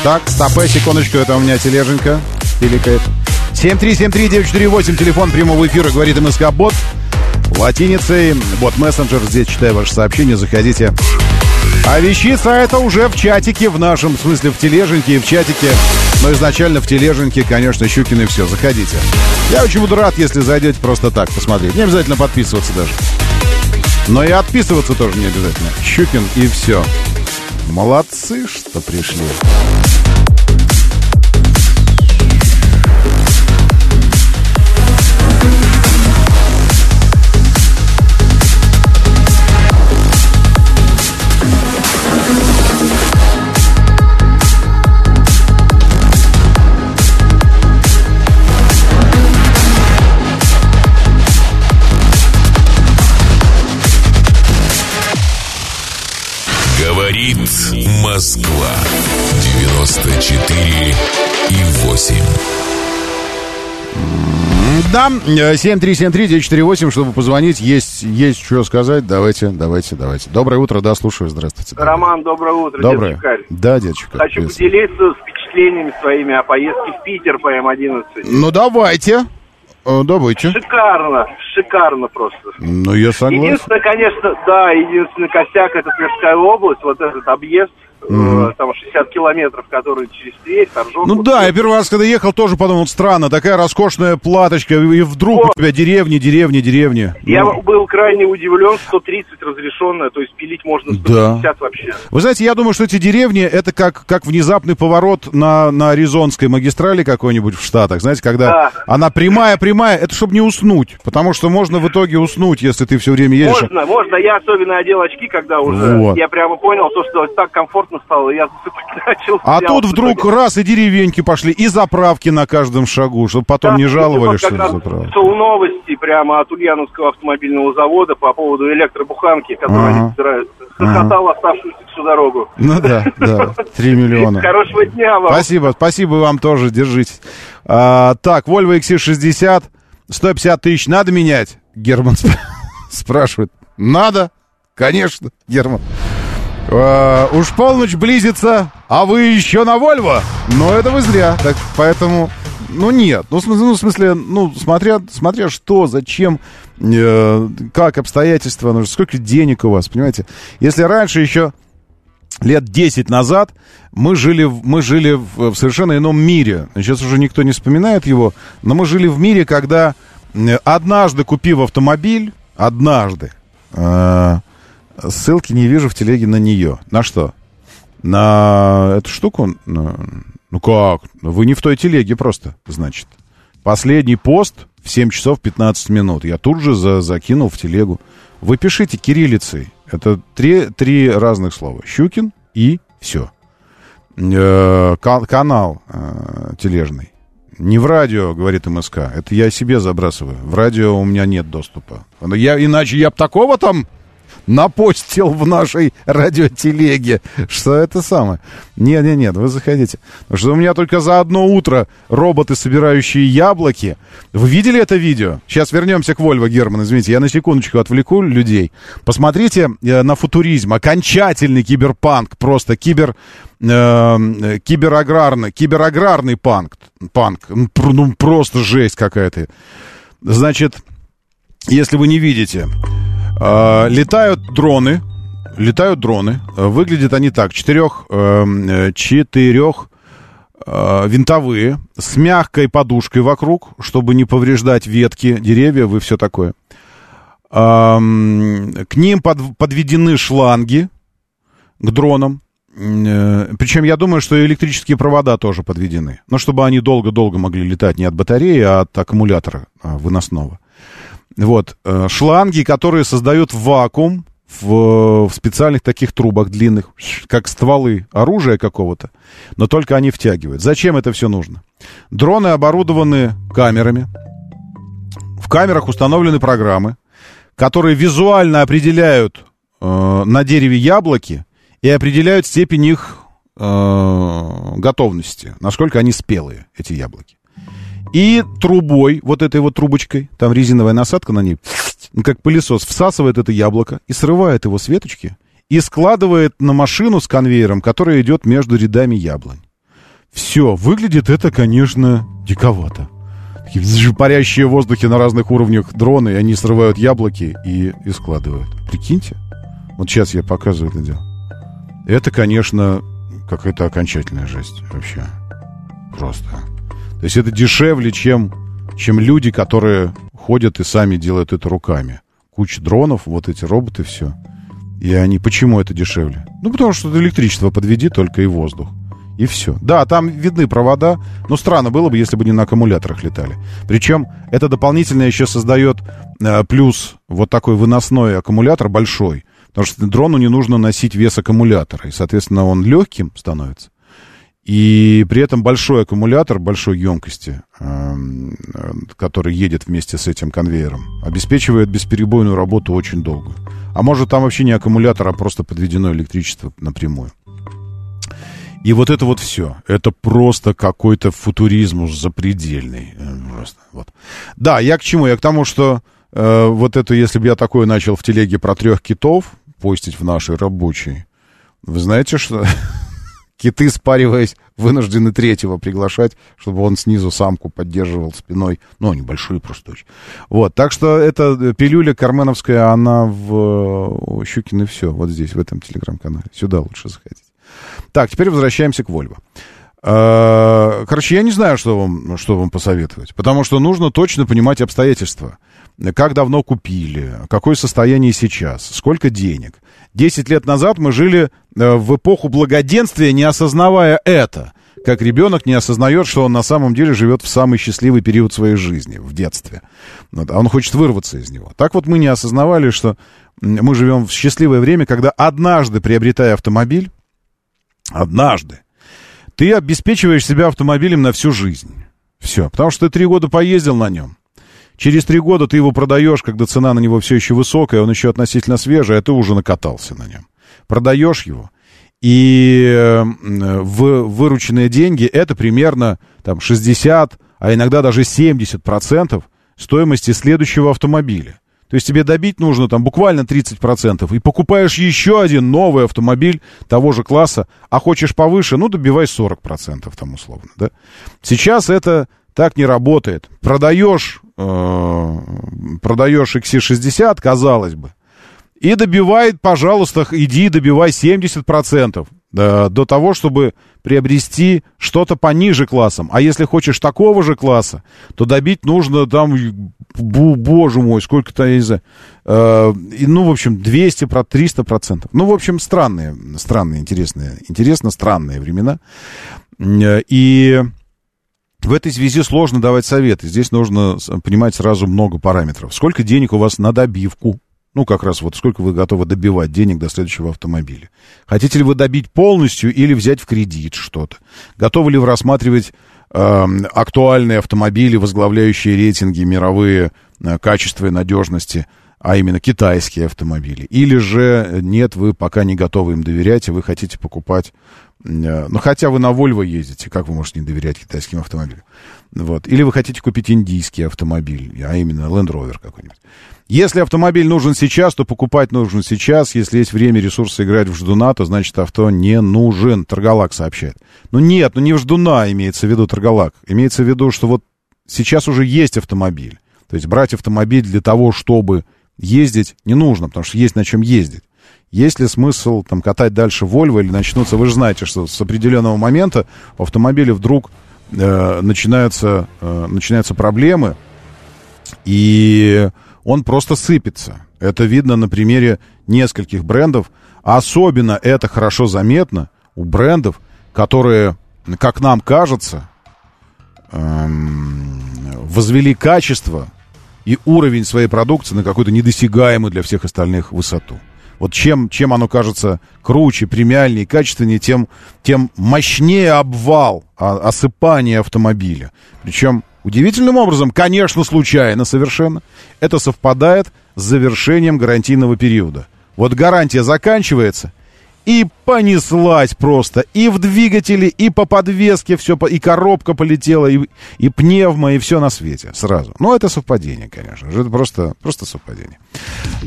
Так, стопэ, секундочку, это у меня тележенька пиликает. 7373948, телефон прямого эфира, говорит МСК Бот. Латиницей, бот мессенджер, здесь читаю ваши сообщения, заходите. А вещица это уже в чатике, в нашем, смысле в тележеньке и в чатике. Но изначально в тележеньке, конечно, Щукин и все. Заходите. Я очень буду рад, если зайдете просто так посмотреть. Не обязательно подписываться даже. Но и отписываться тоже не обязательно. Щукин и все. Молодцы, что пришли. Да, э, 7373948, чтобы позвонить, есть, есть что сказать. Давайте, давайте, давайте. Доброе утро, да, слушаю, здравствуйте. Роман, доброе утро. Доброе. дед. Да, дедушка. Хочу приветствую. поделиться впечатлениями своими о поездке в Питер по М-11. Ну, давайте. Э, Давайте. Шикарно, шикарно просто. Ну, я согласен. Единственное, конечно, да, единственный косяк это Тверская область, вот этот объезд, Э, там 60 километров, который через Тверь, Торжок. Ну да, я первый раз, когда ехал, тоже подумал, странно, такая роскошная платочка, и вдруг у тебя деревни, деревни, деревни. Я Ну, был крайне удивлен, 130 разрешенная, то есть пилить можно 150 вообще. Вы знаете, я думаю, что эти деревни это как, как внезапный поворот на, на Аризонской магистрали какой-нибудь в Штатах. Знаете, когда Да. она прямая-прямая, это чтобы не уснуть. Потому что можно в итоге уснуть, если ты все время едешь. Можно, можно. Я особенно одел очки, когда уже Вот. я прямо понял, то, что так комфортно стало, и я засыпать начал. А тут вдруг раз и деревеньки пошли, и заправки на каждом шагу, чтобы потом не жаловали, Вот что раз заправка. слышал новости прямо от Ульяновского автомобильного завода по поводу электробуханки, которую Ага. они собирают. Ага. Хохотал оставшуюся всю дорогу. Ну да, да, 3 миллиона. Хорошего дня вам. Спасибо, спасибо вам тоже, держитесь. А, так, Volvo XC60, 150 тысяч надо менять? Герман, сп- Спрашивает. Надо? Конечно, Герман. Э, уж полночь близится, а вы еще на Вольво? Но это вы зря. Так, поэтому, ну нет. Ну, ну, в смысле, ну, смотря, смотря что, зачем, э, как обстоятельства, ну, сколько денег у вас, понимаете? Если раньше еще лет 10 назад мы жили, мы жили в, в совершенно ином мире. Сейчас уже никто не вспоминает его, но мы жили в мире, когда э, однажды купив автомобиль, однажды, э, ссылки не вижу в телеге на нее. На что? На эту штуку? На- Ну как? Вы не в той телеге просто, значит. Последний пост в 7 часов 15 минут. Я тут же за, закинул в телегу. Вы пишите кириллицей. Это три, три разных слова. Щукин и все. Э, ка- канал э, тележный. Не в радио, говорит МСК. Это я себе забрасываю. В радио у меня нет доступа. Я, иначе я б такого там напостил в нашей радиотелеге, что это самое. Нет, нет, нет, вы заходите. Потому что у меня только за одно утро роботы, собирающие яблоки. Вы видели это видео? Сейчас вернемся к Вольво, Герман, извините, я на секундочку отвлеку людей. Посмотрите э, на футуризм, окончательный киберпанк, просто кибер, э, кибераграрный, кибераграрный панк, панк, ну, ну просто жесть какая-то. Значит, если вы не видите, летают дроны, летают дроны, Э, выглядят они так, четырех, э, э, четырех э, винтовые, с мягкой подушкой вокруг, чтобы не повреждать ветки, деревья и все такое. К ним под- подведены шланги к дронам. Причем я думаю, что электрические провода тоже подведены. Но чтобы они долго-долго могли летать не от батареи, а от аккумулятора а, выносного. Вот. э, Шланги, которые создают вакуум в, в специальных таких трубах длинных, как стволы оружия какого-то, но только они втягивают. Зачем это все нужно? Дроны оборудованы камерами. В камерах установлены программы, которые визуально определяют э, на дереве яблоки и определяют степень их э, готовности, насколько они спелые, эти яблоки. И трубой, вот этой вот трубочкой, там резиновая насадка на ней, как пылесос, всасывает это яблоко и срывает его с веточки и складывает на машину с конвейером, которая идет между рядами яблонь. Все, выглядит это, конечно, диковато. Такие парящие в воздухе на разных уровнях дроны, и они срывают яблоки и, и складывают. Прикиньте. Вот сейчас я показываю это дело. Это, конечно, какая-то окончательная жесть вообще. Просто. То есть это дешевле, чем, чем люди, которые ходят и сами делают это руками. Куча дронов, вот эти роботы, все. И они... Почему это дешевле? Ну, потому что электричество подведи только и воздух. И все. Да, там видны провода, но странно было бы, если бы не на аккумуляторах летали. Причем это дополнительно еще создает э, плюс вот такой выносной аккумулятор большой. Потому что дрону не нужно носить вес аккумулятора. И, соответственно, он легким становится. И при этом большой аккумулятор большой емкости, эм, который едет вместе с этим конвейером, обеспечивает бесперебойную работу очень долго. А может там вообще не аккумулятор, а просто подведено электричество напрямую. И вот это вот все. Это просто какой-то футуризм уж запредельный. Э, Просто, вот. Да, я к чему? Я к тому, что э, вот это, если бы я такое начал в телеге про трех китов постить в нашей рабочей, вы знаете, что киты, спариваясь, вынуждены третьего приглашать, чтобы он снизу самку поддерживал спиной. Ну, они просто очень. Вот, так что эта пилюля карменовская, она в э, Щукин и все, вот здесь, в этом телеграм-канале. Сюда лучше заходить. Так, теперь возвращаемся к Вольво. Э, Короче, я не знаю, что вам, что вам посоветовать, потому что нужно точно понимать обстоятельства. Как давно купили, какое состояние сейчас, сколько денег. Десять лет назад мы жили э, в эпоху благоденствия, не осознавая это. Как ребенок не осознает, что он на самом деле живет в самый счастливый период своей жизни, в детстве. А он хочет вырваться из него. Так вот мы не осознавали, что мы живем в счастливое время, когда однажды, приобретая автомобиль, однажды, ты обеспечиваешь себя автомобилем на всю жизнь. Все. Потому что ты три года поездил на нем. Через три года ты его продаешь, когда цена на него все еще высокая, он еще относительно свежий, а ты уже накатался на нем. Продаешь его, и э, в вырученные деньги это примерно там, 60, а иногда даже 70% стоимости следующего автомобиля. то есть тебе добить нужно там буквально 30%, и покупаешь еще один новый автомобиль того же класса, а хочешь повыше, ну, добивай 40% там условно, да. Сейчас это так не работает. Продаешь, э, продаешь XC60, казалось бы, и добивает, пожалуйста, иди добивай 70% до, до того, чтобы приобрести что-то пониже классом. А если хочешь такого же класса, то добить нужно там, боже мой, сколько-то, я не знаю, э, ну, в общем, 200, 300 процентов. Ну, в общем, странные, странные, интересные, интересно странные времена. И в этой связи сложно давать советы. Здесь нужно понимать сразу много параметров. Сколько денег у вас на добивку? Ну, как раз вот сколько вы готовы добивать денег до следующего автомобиля. Хотите ли вы добить полностью или взять в кредит что-то? Готовы ли вы рассматривать э, актуальные автомобили, возглавляющие рейтинги мировые э, качества и надежности, а именно китайские автомобили? Или же нет, вы пока не готовы им доверять, и вы хотите покупать Э, ну, хотя вы на Volvo ездите, как вы можете не доверять китайским автомобилям? Вот. Или вы хотите купить индийский автомобиль, а именно Land Rover какой-нибудь. Если автомобиль нужен сейчас, то покупать нужно сейчас. Если есть время, ресурсы играть в ждуна, то значит авто не нужен. Торголак сообщает. Ну нет, ну не в ждуна имеется в виду Торголак. Имеется в виду, что вот сейчас уже есть автомобиль. То есть брать автомобиль для того, чтобы ездить, не нужно, потому что есть на чем ездить. Есть ли смысл там катать дальше Volvo или начнутся... Вы же знаете, что с определенного момента у автомобиля вдруг э, начинаются, э, начинаются проблемы, и он просто сыпется. Это видно на примере нескольких брендов. Особенно это хорошо заметно у брендов, которые, как нам кажется, эм, возвели качество и уровень своей продукции на какую-то недосягаемую для всех остальных высоту. Вот чем, чем оно кажется круче, премиальнее, качественнее, тем, тем мощнее обвал, а, осыпание автомобиля. Причем удивительным образом, конечно, случайно совершенно, это совпадает с завершением гарантийного периода. Вот гарантия заканчивается, и понеслась просто. И в двигателе, и по подвеске все, и коробка полетела, и, и пневма, и все на свете сразу. Ну, это совпадение, конечно. Это просто, просто совпадение.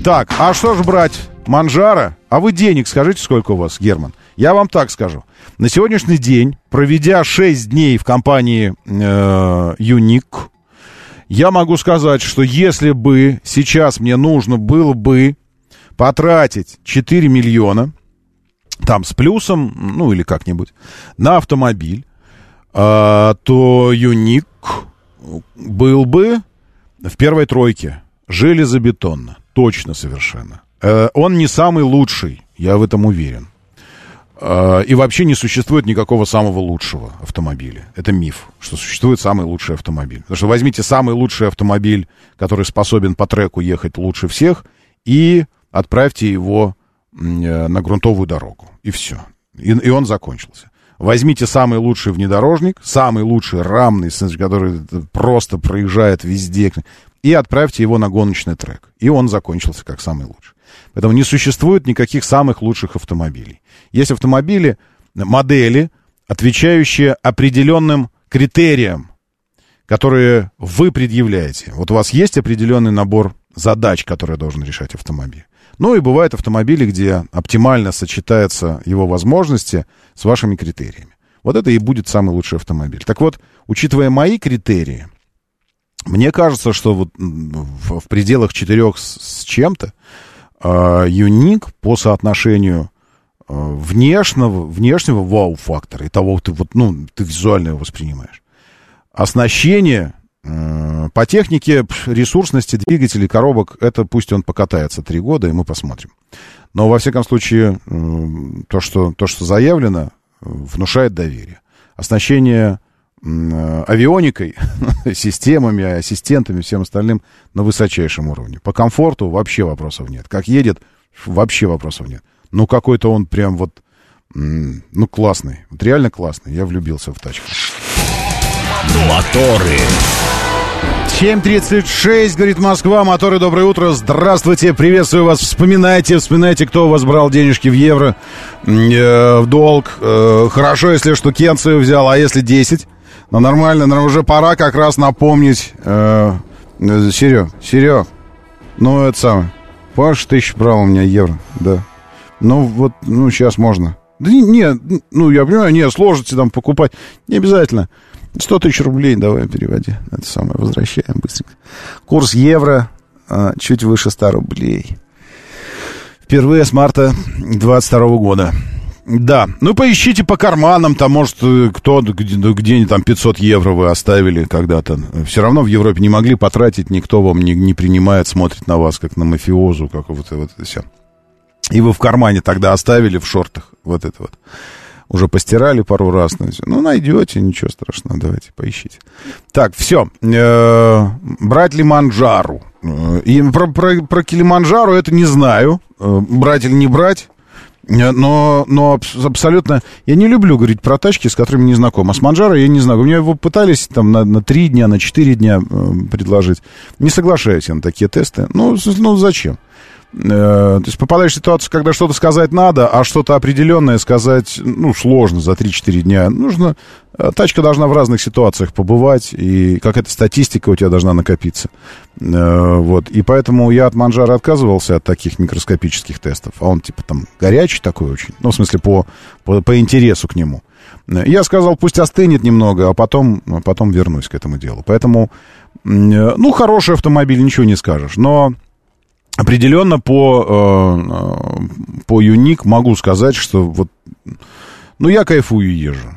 Так, а что же брать? Манжара? А вы денег скажите, сколько у вас, Герман? Я вам так скажу. На сегодняшний день, проведя 6 дней в компании э, Unique, я могу сказать, что если бы сейчас мне нужно было бы потратить 4 миллиона, там с плюсом, ну или как-нибудь, на автомобиль, а, то Юник был бы в первой тройке. Железобетонно. Точно совершенно. Э, он не самый лучший, я в этом уверен. Э, и вообще не существует никакого самого лучшего автомобиля. Это миф, что существует самый лучший автомобиль. Потому что возьмите самый лучший автомобиль, который способен по треку ехать лучше всех, и отправьте его на грунтовую дорогу. И все. И, и он закончился. Возьмите самый лучший внедорожник, самый лучший рамный, который просто проезжает везде, и отправьте его на гоночный трек. И он закончился как самый лучший. Поэтому не существует никаких самых лучших автомобилей. Есть автомобили, модели, отвечающие определенным критериям, которые вы предъявляете. Вот у вас есть определенный набор задач, которые должен решать автомобиль. Ну и бывают автомобили, где оптимально сочетаются его возможности с вашими критериями. Вот это и будет самый лучший автомобиль. Так вот, учитывая мои критерии, мне кажется, что вот в, пределах четырех с, чем-то э, юник по соотношению э, внешнего, внешнего вау-фактора и того, ты, вот, ну, ты визуально его воспринимаешь, оснащение Э, по технике ресурсности двигателей, коробок, это пусть он покатается три года, и мы посмотрим. Но, во всяком случае, э, то, что, то, что заявлено, внушает доверие. Оснащение авионикой, системами, ассистентами, всем остальным на высочайшем уровне. По комфорту вообще вопросов нет. Как едет, вообще вопросов нет. Ну, какой-то он прям вот, ну, классный. Вот реально классный. Я влюбился в тачку. Моторы. 7.36, говорит Москва, моторы, доброе утро, здравствуйте, приветствую вас, вспоминайте, вспоминайте, кто у вас брал денежки в евро, э, в долг, э, хорошо, если штукенцию взял, а если 10, ну нормально, но уже пора как раз напомнить, э, Серег, Серег, Ну, это самое. Паш тысяч брал у меня евро, да. Ну, вот, ну, сейчас можно. Да не, не, ну, я понимаю, не, сложите там покупать. Не обязательно. 100 тысяч рублей давай переводи. Это самое, возвращаем быстренько. Курс евро а, чуть выше 100 рублей. Впервые с марта 22 года. Да, ну поищите по карманам, там, может, кто где, ну, где там 500 евро вы оставили когда-то. Все равно в Европе не могли потратить, никто вам не, не принимает, смотрит на вас, как на мафиозу, как вот, вот это все. И вы в кармане тогда оставили в шортах вот это вот. Уже постирали пару раз. Ну, найдете, ничего страшного, давайте поищите. Так, все. Э, брать ли манжару? Э, и про, про, про Килиманджаро это не знаю. Брать или не брать. Э, но, но абсолютно... Я не люблю говорить про тачки, с которыми не знаком. А с Манжаро я не знаю. У меня его пытались там на, на 3 дня, на 4 дня э, предложить. Не соглашаюсь я на такие тесты. Ну, ну зачем? Э, то есть попадаешь в ситуацию, когда что-то сказать надо, а что-то определенное сказать, ну, сложно за 3-4 дня. Нужно... Э, тачка должна в разных ситуациях побывать, и какая-то статистика у тебя должна накопиться. Э, вот. И поэтому я от Манжара отказывался от таких микроскопических тестов. А он, типа, там, горячий такой очень. Ну, в смысле, по, по, по интересу к нему. Я сказал, пусть остынет немного, а потом, а потом вернусь к этому делу. Поэтому, ну, хороший автомобиль, ничего не скажешь. Но определенно по, э, по Юник могу сказать, что вот, ну, я кайфую езжу.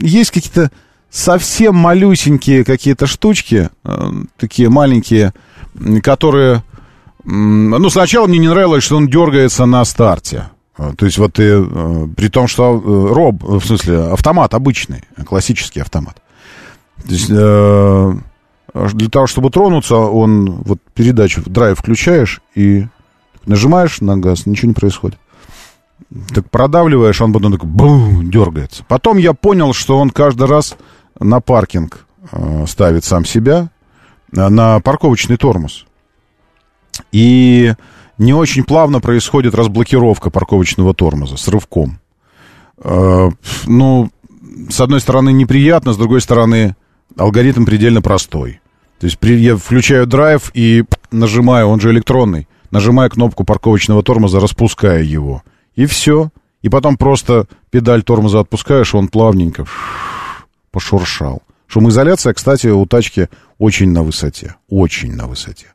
Есть какие-то совсем малюсенькие какие-то штучки, э, такие маленькие, которые... Ну, сначала мне не нравилось, что он дергается на старте. Э, то есть вот ты, при том, что роб, в смысле, автомат обычный, классический автомат. То есть для того, чтобы тронуться, он вот передачу, драйв включаешь и нажимаешь на газ, ничего не происходит. Так продавливаешь, он потом так бум, дергается. Потом я понял, что он каждый раз на паркинг э, ставит сам себя, э, на парковочный тормоз. И не очень плавно происходит разблокировка парковочного тормоза с рывком. Э, ну, с одной стороны неприятно, с другой стороны алгоритм предельно простой. То есть при, я включаю драйв и нажимаю, он же электронный, нажимаю кнопку парковочного тормоза, распуская его. И все. И потом просто педаль тормоза отпускаешь, он плавненько пошуршал. Шумоизоляция, кстати, у тачки очень на высоте. Очень на высоте.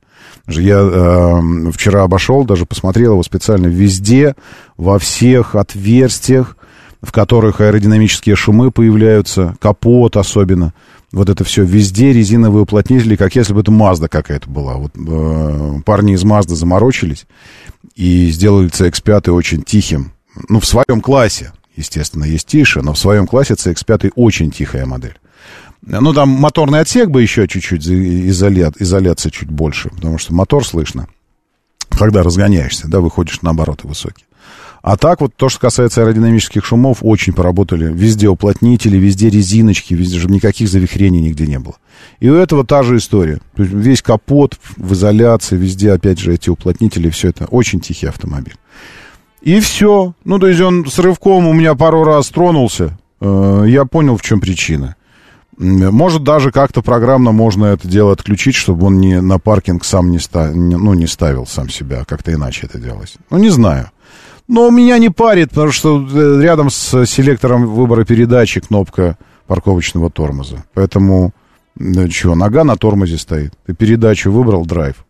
Я э, вчера обошел, даже посмотрел его специально везде, во всех отверстиях, в которых аэродинамические шумы появляются, капот особенно вот это все везде резиновые уплотнители, как если бы это Mazda какая-то была. Вот э, парни из Mazda заморочились и сделали CX-5 очень тихим. Ну, в своем классе, естественно, есть тише, но в своем классе CX-5 очень тихая модель. Ну, там моторный отсек бы еще чуть-чуть, изоля... изоляция чуть больше, потому что мотор слышно, когда разгоняешься, да, выходишь на обороты высокие. А так вот то, что касается аэродинамических шумов, очень поработали. Везде уплотнители, везде резиночки, везде же никаких завихрений нигде не было. И у этого та же история. Весь капот в изоляции, везде опять же эти уплотнители, все это. Очень тихий автомобиль. И все. Ну, то есть он с рывком у меня пару раз тронулся. Э, я понял, в чем причина. Может, даже как-то программно можно это дело отключить, чтобы он не на паркинг сам не, ста, ну, не ставил сам себя, как-то иначе это делалось. Ну, не знаю. Но меня не парит, потому что э, рядом с селектором выбора передачи кнопка парковочного тормоза. Поэтому, да, чего, нога на тормозе стоит. Ты передачу выбрал, драйв,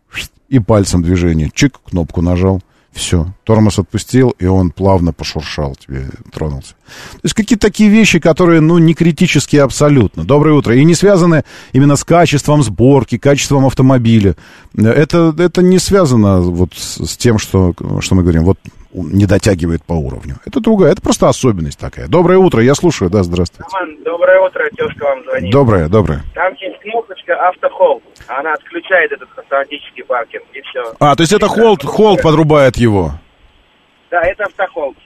и пальцем движение, чик, кнопку нажал. Все, тормоз отпустил, и он плавно пошуршал тебе, тронулся. То есть какие-то такие вещи, которые, ну, не критические абсолютно. Доброе утро. И не связаны именно с качеством сборки, качеством автомобиля. Это, это не связано вот с, с тем, что, что мы говорим. Вот не дотягивает по уровню. Это другая, это просто особенность такая. Доброе утро, я слушаю, да, здравствуйте. Роман, доброе утро, тезка вам звонит. Доброе, доброе. Там есть кнопочка автохолд, она отключает этот автоматический паркинг, и все. А, то есть это холд, холд подрубает его? Да, это автохолд.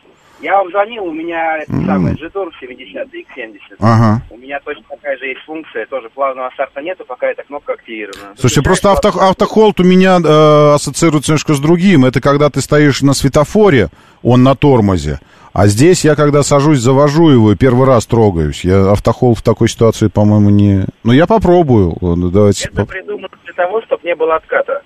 Я вам звонил, у меня это mm. самое G-Tour 70 X70. Ага. У меня точно такая же есть функция, тоже плавного старта нету, пока эта кнопка активирована. Слушайте, просто авто, автохолд у меня э, ассоциируется немножко с другим. Это когда ты стоишь на светофоре, он на тормозе. А здесь я, когда сажусь, завожу его и первый раз трогаюсь. Я автохолд в такой ситуации, по-моему, не... Ну, я попробую. Давайте. Это придумано для того, чтобы не было отката.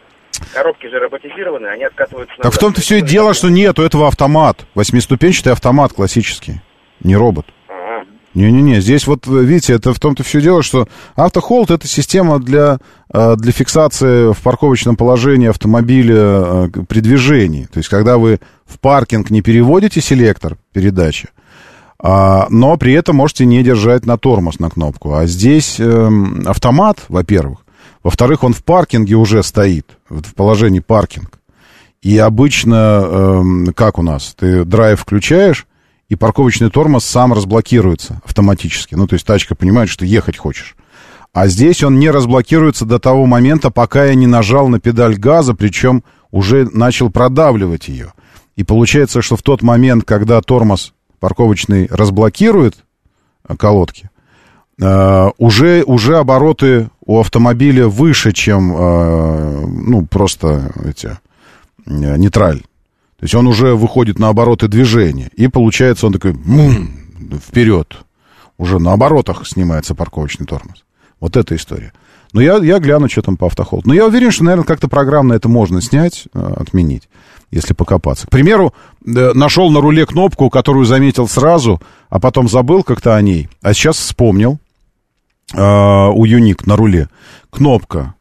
Коробки же роботизированы, они откатываются Так в том-то все и дело, что нет, у этого автомат. Восьмиступенчатый автомат классический, не робот. Не-не-не, здесь вот, видите, это в том-то все дело, что автохолд это система для, э, для фиксации в парковочном положении автомобиля э, при движении. То есть, когда вы в паркинг не переводите селектор передачи, а, но при этом можете не держать на тормоз, на кнопку. А здесь э, автомат, во-первых. Во-вторых, он в паркинге уже стоит, в положении паркинг. И обычно, э, как у нас, ты драйв включаешь, и парковочный тормоз сам разблокируется автоматически. Ну, то есть тачка понимает, что ехать хочешь. А здесь он не разблокируется до того момента, пока я не нажал на педаль газа, причем уже начал продавливать ее. И получается, что в тот момент, когда тормоз парковочный разблокирует э, колодки, э, уже, уже обороты у автомобиля выше, чем э, ну, просто эти, э, нейтраль. То есть он уже выходит на обороты движения. И получается он такой м вперед. Уже на оборотах снимается парковочный тормоз. Вот эта история. Но я, я гляну, что там по автохолду. Но я уверен, что, наверное, как-то программно это можно снять, э, отменить, если покопаться. К примеру, нашел на руле кнопку, которую заметил сразу, а потом забыл как-то о ней. А сейчас вспомнил э, у Юник на руле. Кнопка.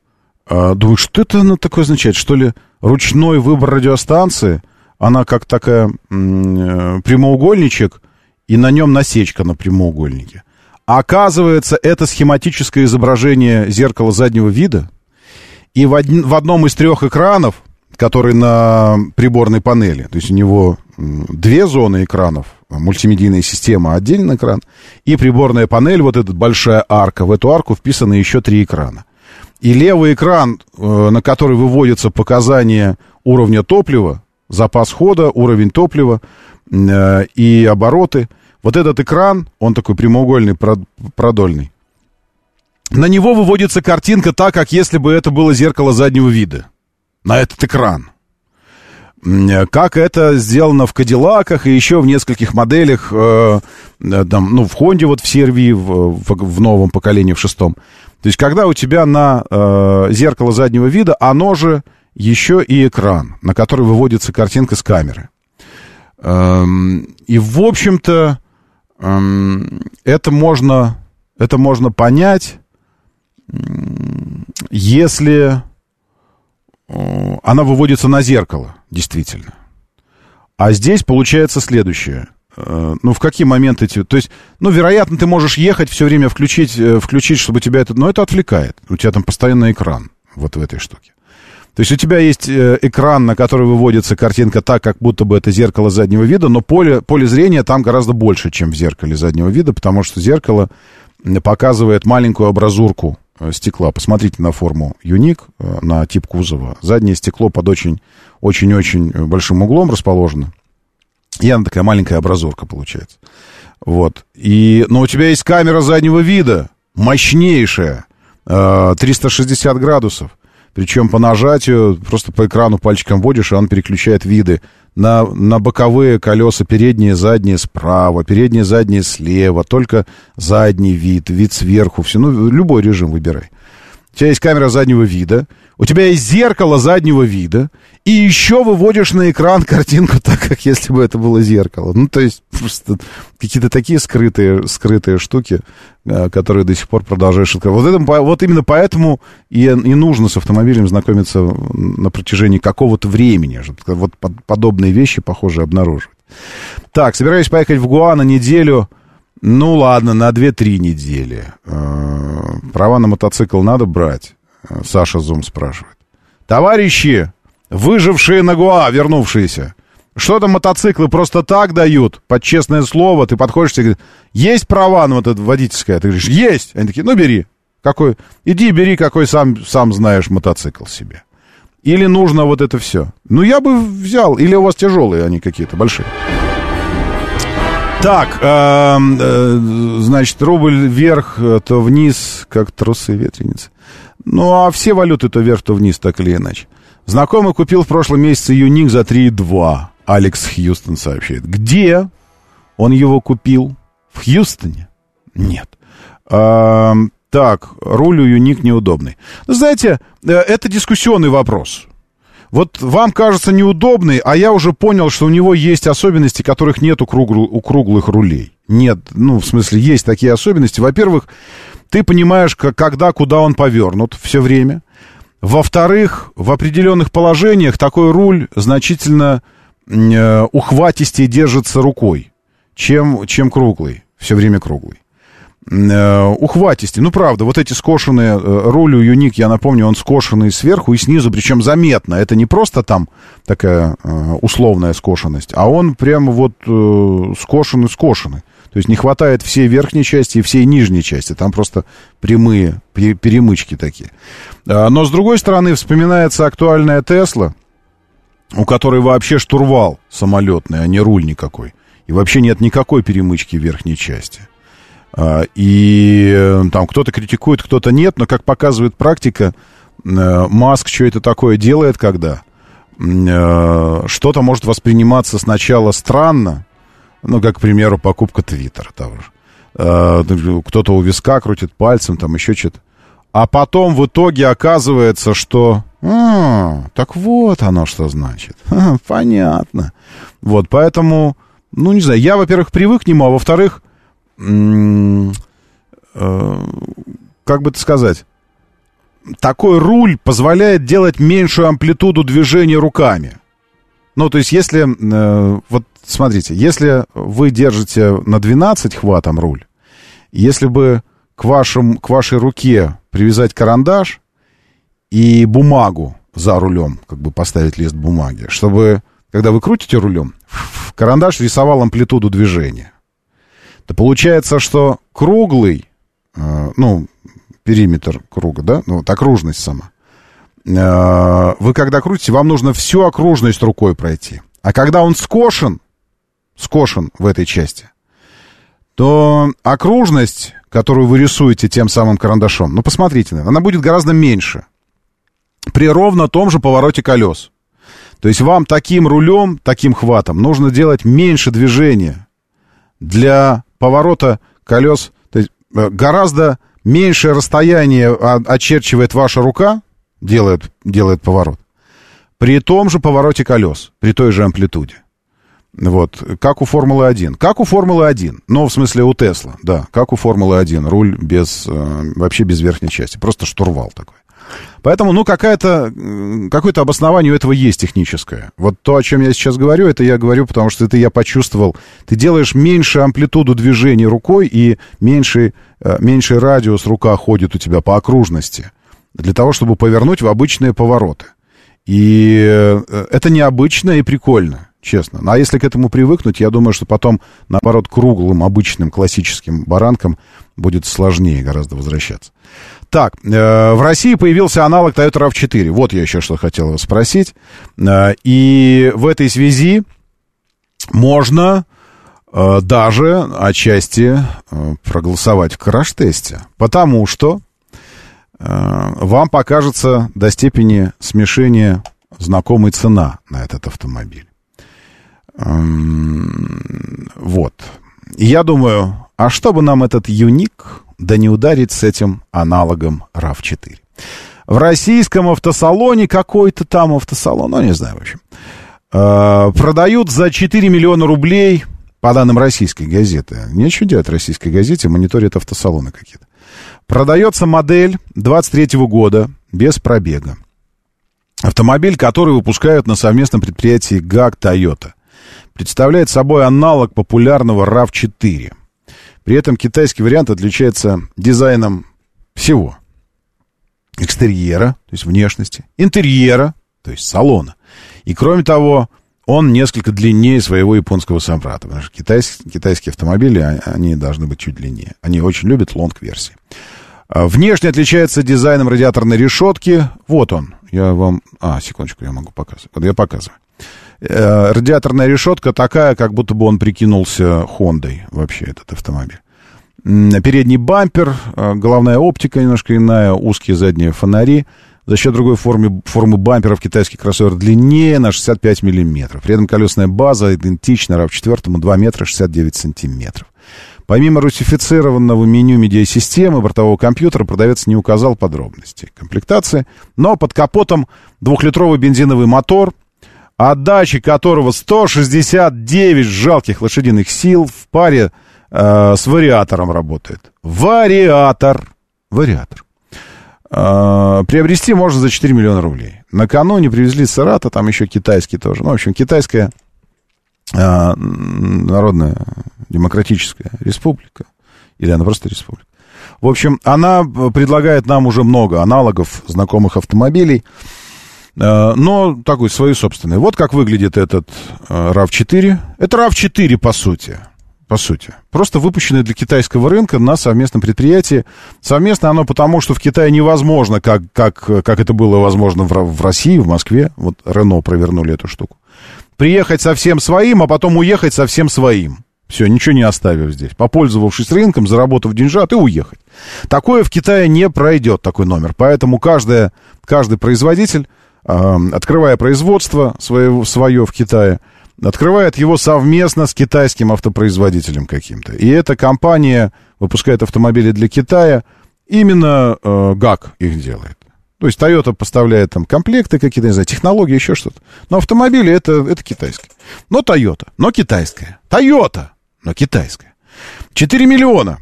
Э, думаю, что это она такое означает? Что ли ручной выбор радиостанции – она как такая м- прямоугольничек, и на нем насечка на прямоугольнике. А оказывается, это схематическое изображение зеркала заднего вида. И в, од... в одном из трех экранов, который на приборной панели, то есть у него две зоны экранов, мультимедийная система, отдельный экран, и приборная панель, вот эта большая арка, в эту арку вписаны еще три экрана. И левый экран, э, на который выводятся показания уровня топлива, запас хода, уровень топлива э, и обороты. Вот этот экран, он такой прямоугольный, продольный. На него выводится картинка так, как если бы это было зеркало заднего вида. На этот экран. Как это сделано в Кадиллаках и еще в нескольких моделях, э, э, там, ну, в Хонде, вот в Сервии, в, в, в новом поколении, в шестом. То есть, когда у тебя на э, зеркало заднего вида, оно же еще и экран, на который выводится картинка с камеры. Эм, и, в общем-то, эм, это можно, это можно понять, если э, она выводится на зеркало, действительно. А здесь получается следующее. Э, ну, в какие моменты... То есть, ну, вероятно, ты можешь ехать, все время включить, э, включить, чтобы тебя это... Но это отвлекает. У тебя там постоянно экран вот в этой штуке. То есть у тебя есть э, экран, на который выводится картинка так, как будто бы это зеркало заднего вида, но поле, поле зрения там гораздо больше, чем в зеркале заднего вида, потому что зеркало показывает маленькую абразурку э, стекла. Посмотрите на форму Юник, э, на тип кузова. Заднее стекло под очень, очень-очень большим углом расположено. И она такая маленькая абразурка получается. Вот. И, но у тебя есть камера заднего вида, мощнейшая, 360 градусов. Причем по нажатию, просто по экрану пальчиком вводишь, и он переключает виды. На, на боковые колеса передние, задние справа, передние, задние слева, только задний вид, вид сверху, все, ну, любой режим выбирай. У тебя есть камера заднего вида, у тебя есть зеркало заднего вида, и еще выводишь на экран картинку так, как если бы это было зеркало. Ну, то есть, просто какие-то такие скрытые, скрытые штуки, э, которые до сих пор продолжаешь открывать. Вот, это, вот именно поэтому и, и нужно с автомобилем знакомиться на протяжении какого-то времени. Вот подобные вещи, похоже, обнаруживать. Так, собираюсь поехать в Гуа на неделю. Ну, ладно, на 2-3 недели. Э, права на мотоцикл надо брать? Саша Зум спрашивает. Товарищи, выжившие на Гуа, вернувшиеся, что там мотоциклы просто так дают, под честное слово, ты подходишь, тебе говорят, есть права на вот это водительское? Ты говоришь, есть. Они такие, ну, бери. Какой? Иди, бери, какой сам, сам знаешь мотоцикл себе. Или нужно вот это все? Ну, я бы взял. Или у вас тяжелые они какие-то, большие. Так, э, э, значит, рубль вверх, э, то вниз, как трусы ветреницы. Ну, а все валюты то вверх, то вниз, так или иначе. Знакомый купил в прошлом месяце Юник за 3,2. Алекс Хьюстон сообщает. Где он его купил? В Хьюстоне? Нет. А, так, руль у Юник неудобный. Знаете, э, это дискуссионный вопрос. вот вам кажется неудобный, а я уже понял, что у него есть особенности, которых нет у, кругл- у круглых рулей. Нет, ну, в смысле, есть такие особенности. Во-первых, ты понимаешь, когда, куда он повернут все время. Во-вторых, в определенных положениях такой руль значительно э, ухватистее держится рукой, чем, чем круглый, все время круглый. Э, ухватистее. Ну, правда, вот эти скошенные э, рули у Юник, я напомню, он скошенный сверху и снизу, причем заметно. Это не просто там такая э, условная скошенность, а он прямо вот э, скошенный-скошенный. То есть не хватает всей верхней части и всей нижней части. Там просто прямые пе- перемычки такие. А, Но, с другой стороны, вспоминается актуальная Тесла, у которой вообще штурвал самолетный, а не руль никакой. И вообще нет никакой перемычки в верхней части. А, И э, там кто-то критикует, кто-то нет, но, как показывает практика, э, Маск что это такое делает, когда э, что-то может восприниматься сначала странно, ну, как, к примеру, покупка Твиттера того же. Э, Кто-то у виска крутит пальцем, там еще что-то. А потом в итоге оказывается, что... «А, так вот оно что значит. Ха, понятно. Вот, поэтому, ну, не знаю, я, во-первых, привык к нему, а во-вторых, э, как бы это сказать, такой руль позволяет делать меньшую амплитуду движения руками. Ну, то есть, если, э, вот смотрите, если вы держите на 12 хватом руль, если бы к, вашим, к вашей руке привязать карандаш и бумагу за рулем, как бы поставить лист бумаги, чтобы, когда вы крутите рулем, карандаш рисовал амплитуду движения. То получается, что круглый, э, ну, периметр круга, да, ну, вот окружность сама, вы когда крутите, вам нужно всю окружность рукой пройти. А когда он скошен, скошен в этой части, то окружность, которую вы рисуете тем самым карандашом, ну, посмотрите, она будет гораздо меньше при ровно том же повороте колес. То есть вам таким рулем, таким хватом нужно делать меньше движения для поворота колес. То есть э, гораздо меньшее расстояние очерчивает ваша рука, делает, делает поворот, при том же повороте колес, при той же амплитуде. Вот, как у Формулы-1. Как у Формулы-1, но в смысле у Тесла, да, как у Формулы-1, руль без, э, вообще без верхней части, просто штурвал такой. Поэтому, ну, какая-то, какое-то обоснование у этого есть техническое. Вот то, о чем я сейчас говорю, это я говорю, потому что это я почувствовал. Ты делаешь меньше амплитуду движения рукой, и меньший, э, меньший радиус рука ходит у тебя по окружности для того, чтобы повернуть в обычные повороты. И э, это необычно и прикольно, честно. Ну, А если к этому привыкнуть, я думаю, что потом, наоборот, круглым, обычным, классическим баранкам будет сложнее гораздо возвращаться. Так, э, в России появился аналог Toyota RAV4. Вот я еще что хотел вас спросить. Э, и в этой связи можно э, даже отчасти э, проголосовать в краш-тесте. Потому что вам покажется до степени смешения знакомой цена на этот автомобиль. Эм, Вот. И я думаю, а что бы нам этот юник, да не ударить с этим аналогом RAV4? В российском автосалоне, какой-то там автосалон, ну, не знаю, в общем, э, продают за 4 миллиона рублей, по данным российской газеты. Нечего делать российской газете, мониторят автосалоны какие-то. Продается модель 23 года без пробега. Автомобиль, который выпускают на совместном предприятии ГАК Toyota. Представляет собой аналог популярного RAV4. При этом китайский вариант отличается дизайном всего. Экстерьера, то есть внешности, интерьера, то есть салона. И кроме того, он несколько длиннее своего японского собрата. Потому что китайс- китайские автомобили, а- они должны быть чуть длиннее. Они очень любят long -версии. А, Внешне отличается дизайном радиаторной решетки. Вот он. Я вам... А, секундочку, я могу показывать. Вот я показываю. Э, Радиаторная решетка такая, как будто бы он прикинулся Хондой вообще, этот автомобиль. Передний бампер, э, головная оптика немножко иная, узкие задние фонари. За счет другой формы, формы бамперов китайский кроссовер длиннее на 65 миллиметров. При этом колесная база идентична RAV4 2 метра 69 сантиметров. Помимо русифицированного меню медиасистемы бортового компьютера, продавец не указал подробностей комплектации, но под капотом двухлитровый бензиновый мотор, отдачи которого 169 жалких лошадиных сил в паре э, с вариатором работает. Вариатор. Вариатор. Э, приобрести можно за 4 миллиона рублей. Накануне привезли Сарата, там еще китайский тоже. Ну, в общем, китайская э, народная демократическая республика. Или она просто республика. В общем, она предлагает нам уже много аналогов знакомых автомобилей, э, но такой свои собственные. Вот как выглядит этот э, RAV4. Это RAV4, по сути по сути. Просто выпущенное для китайского рынка на совместном предприятии. Совместно оно потому, что в Китае невозможно, как, как, как это было возможно в, в России, в Москве. Вот Рено провернули эту штуку. Приехать совсем своим, а потом уехать совсем своим. Все, ничего не оставив здесь. Попользовавшись рынком, заработав деньжат и уехать. Такое в Китае не пройдет, такой номер. Поэтому каждая, каждый производитель, э, открывая производство свое, свое в Китае, открывает его совместно с китайским автопроизводителем каким-то. И эта компания выпускает автомобили для Китая, именно э, ГАК их делает. То есть Toyota поставляет там комплекты какие-то, не знаю, технологии, еще что-то. Но автомобили это, это китайские. Но Toyota, но китайская. Toyota, но китайская. 4 миллиона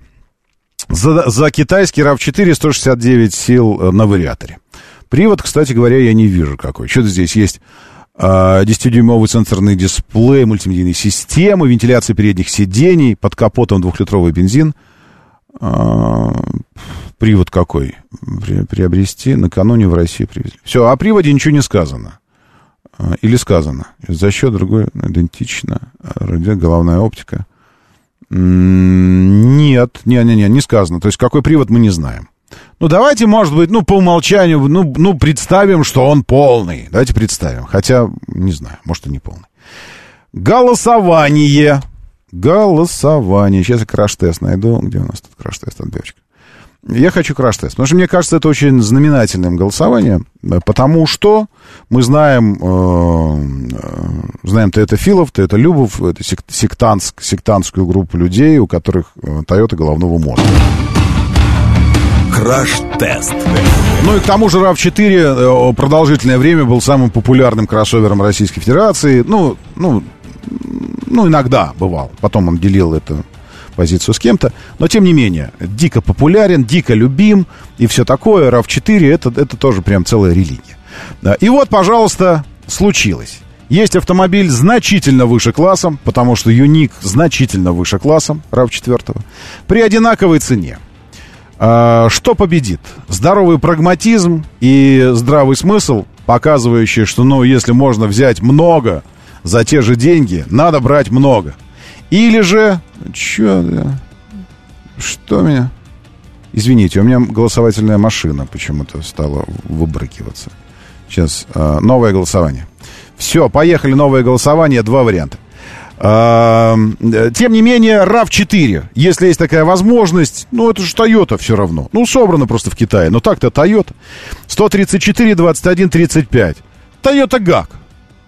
за, за китайский RAV4 169 сил э, на вариаторе. Привод, кстати говоря, я не вижу какой. Что-то здесь есть 10-дюймовый а, сенсорный дисплей, мультимедийные системы, вентиляция передних сидений, под капотом двухлитровый бензин. А, привод какой? Приобрести накануне в России привезли. Все, о приводе ничего не сказано. А, или сказано. За счет другой идентично. Радио, головная оптика. Нет, не-не-не, не сказано. То есть какой привод мы не знаем. Ну, давайте, может быть, ну, по умолчанию, ну, ну, представим, что он полный. Давайте представим. Хотя, не знаю, может, и не полный. Голосование. Голосование. Сейчас я краш-тест найду. Где у нас тут краш-тест от девочки? Я хочу краш-тест, потому что мне кажется, это очень знаменательным голосованием, потому что мы знаем, э, э знаем Филов, ты это Любов, это сектантск, сектантскую группу людей, у которых э, Тойота головного мозга. Краш-тест. Ну и к тому же RAV4 э, продолжительное время был самым популярным кроссовером Российской Федерации. Ну, ну, ну, иногда бывал. Потом он делил эту позицию с кем-то. Но, тем не менее, дико популярен, дико любим и все такое. RAV4 это, это тоже прям целая религия. И вот, пожалуйста, случилось. Есть автомобиль значительно выше классом, потому что Юник значительно выше классом RAV4, при одинаковой цене. А, что победит? Здоровый прагматизм и здравый смысл, показывающий, что, ну, если можно взять много за те же деньги, надо брать много. Или же... Чё? Что меня... Извините, у меня голосовательная машина почему-то стала выбрыкиваться. Сейчас, а, новое голосование. Все, поехали, новое голосование, два варианта. Тем не менее, RAV4, если есть такая возможность, ну, это же Toyota все равно. Ну, собрано просто в Китае. Но так-то Toyota. 134, 21, 35. Toyota GAC.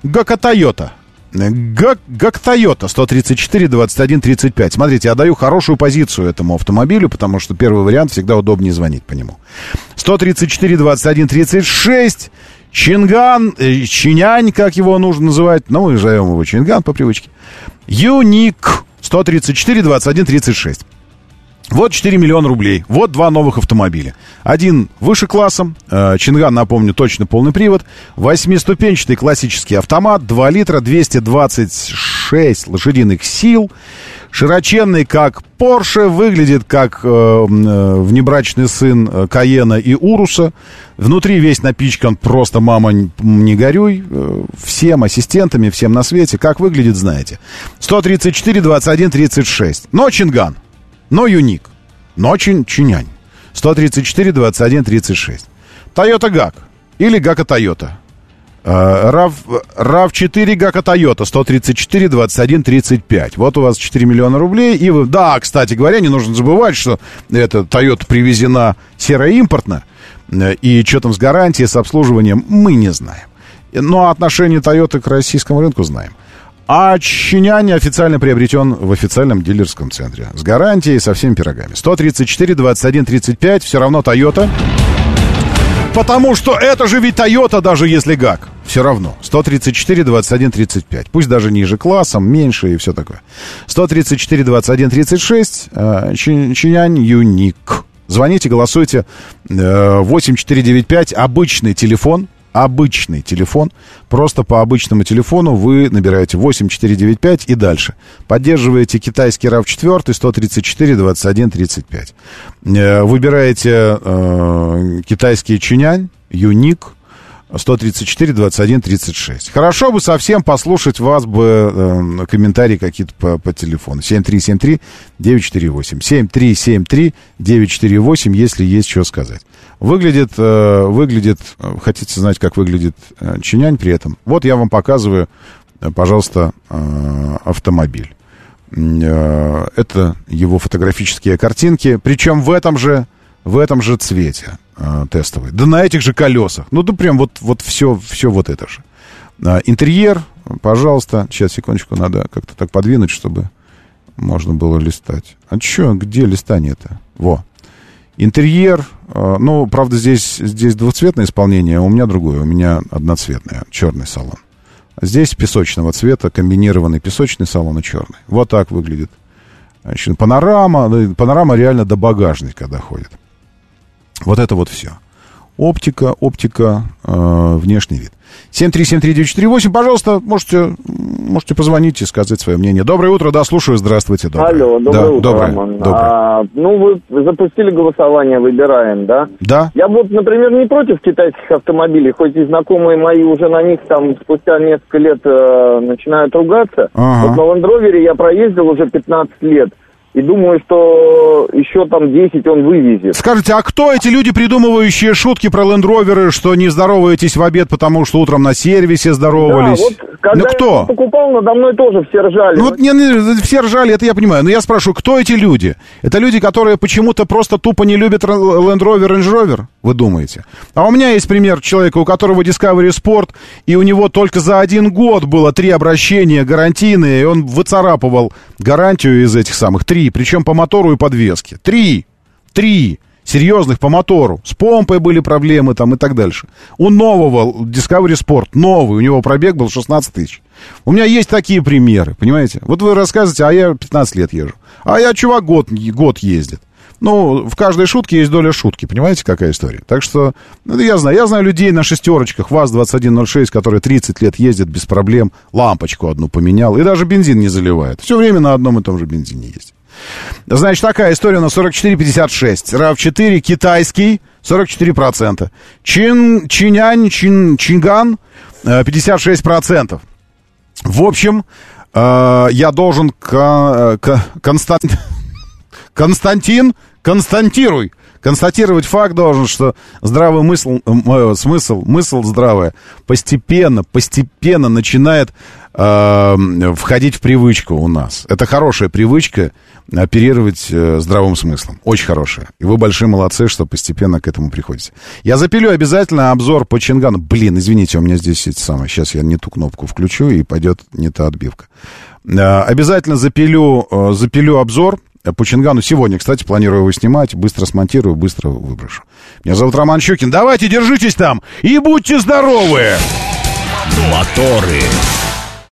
GAC Toyota. ГАК, ГАК Toyota 134 21 35. Смотрите, я даю хорошую позицию этому автомобилю, потому что первый вариант всегда удобнее звонить по нему. 134 21 36. Чинган, э, Чинянь, как его нужно называть, ну, мы назовем его Чинган по привычке. Юник 134 21 36. Вот 4 миллиона рублей. Вот два новых автомобиля. Один выше классом. Э, Чинган, напомню, точно полный привод. Восьмиступенчатый классический автомат. 2 литра, 226 лошадиных сил широченный, как Порше, выглядит как э, э, внебрачный сын э, Каена и Уруса. Внутри весь напичкан просто «мама, не горюй». Э, всем ассистентами, всем на свете. Как выглядит, знаете. 134, 21, 36. Но Чинган. Но Юник. Но Чин, Чинянь. 134, 21, 36. Toyota ГАК. Или ГАКа Toyota. RAV, RAV4 Гака Toyota 134 21 35. Вот у вас 4 миллиона рублей. И вы, да, кстати говоря, не нужно забывать, что эта Toyota привезена сероимпортно. И что там с гарантией, с обслуживанием, мы не знаем. Но отношение Toyota к российскому рынку знаем. А Чинянь официально приобретен в официальном дилерском центре. С гарантией, со всеми пирогами. 134, 21, 35. Все равно Toyota. Потому что это же ведь Toyota, даже если GAC. Все равно. 134, 21, 35. Пусть даже ниже классом, меньше и все такое. 134, 21, 36. э, Чи- Чинянь Юник. Звоните, голосуйте. Э, 8495. Обычный телефон. Обычный телефон. Просто по обычному телефону вы набираете 8495 и дальше. Поддерживаете китайский RAV4 134 21 35. Э, Выбираете э, китайский чинянь, юник, 134, 21, 36. Хорошо бы совсем послушать вас бы э, комментарии какие-то по, по телефону. 7373 948. 7373 948, если есть что сказать. Выглядит, э, выглядит, э, хотите знать, как выглядит э, чинянь при этом? Вот я вам показываю, э, пожалуйста, э, автомобиль. Э, Это его фотографические картинки, причем в этом же, в этом же цвете э, тестовый. Да на этих же колесах. Ну, да прям вот, вот все, все вот это же. А, Интерьер, пожалуйста. Сейчас, секундочку, надо как-то так подвинуть, чтобы можно было листать. А чё, где листание-то? Во. Интерьер, э, ну, правда, здесь, здесь двухцветное исполнение, а у меня другое, у меня одноцветное, черный салон. А Здесь песочного цвета, комбинированный песочный салон и черный. Вот так выглядит. Панорама, ну, панорама реально до багажника доходит. Вот это вот все. Оптика, оптика, э, внешний вид. 7373948, пожалуйста, можете, можете позвонить и сказать свое мнение. Доброе утро, да, слушаю, здравствуйте. Доброе. Алло, доброе да, утро, доброе, Роман. доброе. А, ну, вы запустили голосование, выбираем, да? Да. Я вот, например, не против китайских автомобилей, хоть и знакомые мои уже на них там спустя несколько лет э, начинают ругаться. Ага. Вот на Rover я проездил уже 15 лет. И думаю, что еще там 10 он вывезет. Скажите, а кто эти люди, придумывающие шутки про лендроверы, что не здороваетесь в обед, потому что утром на сервисе здоровались? Да, вот когда ну я кто? его покупал, надо мной тоже все ржали. Ну вот не, не, все ржали, это я понимаю. Но я спрашиваю, кто эти люди? Это люди, которые почему-то просто тупо не любят Р- Land Rover, Range Rover, вы думаете? А у меня есть пример человека, у которого Discovery Sport, и у него только за один год было три обращения гарантийные, и он выцарапывал гарантию из этих самых три, причем по мотору и подвеске. Три! Три! серьезных по мотору. С помпой были проблемы там и так дальше. У нового Discovery Sport, новый, у него пробег был 16 тысяч. У меня есть такие примеры, понимаете? Вот вы рассказываете, а я 15 лет езжу. А я, чувак, год, год ездит. Ну, в каждой шутке есть доля шутки, понимаете, какая история? Так что, ну, я знаю, я знаю людей на шестерочках, ВАЗ-2106, которые 30 лет ездят без проблем, лампочку одну поменял, и даже бензин не заливает. Все время на одном и том же бензине ездит. Значит, такая история на 44,56. RAV4 китайский, 44%. Чин, Чинянь, Чин, Чинган, э, 56%. В общем, э, я должен... К, к, Констан... Константин, константируй. Констатировать факт должен, что здравый мысл, э, смысл, мысл здравая постепенно, постепенно начинает э, входить в привычку у нас. Это хорошая привычка оперировать э, здравым смыслом. Очень хорошая. И вы большие молодцы, что постепенно к этому приходите. Я запилю обязательно обзор по Чингану. Блин, извините, у меня здесь эти самые. Сейчас я не ту кнопку включу, и пойдет не та отбивка. Э, обязательно запилю, э, запилю обзор по Чингану сегодня, кстати, планирую его снимать. Быстро смонтирую, быстро выброшу. Меня зовут Роман Щукин. Давайте, держитесь там и будьте здоровы! Моторы.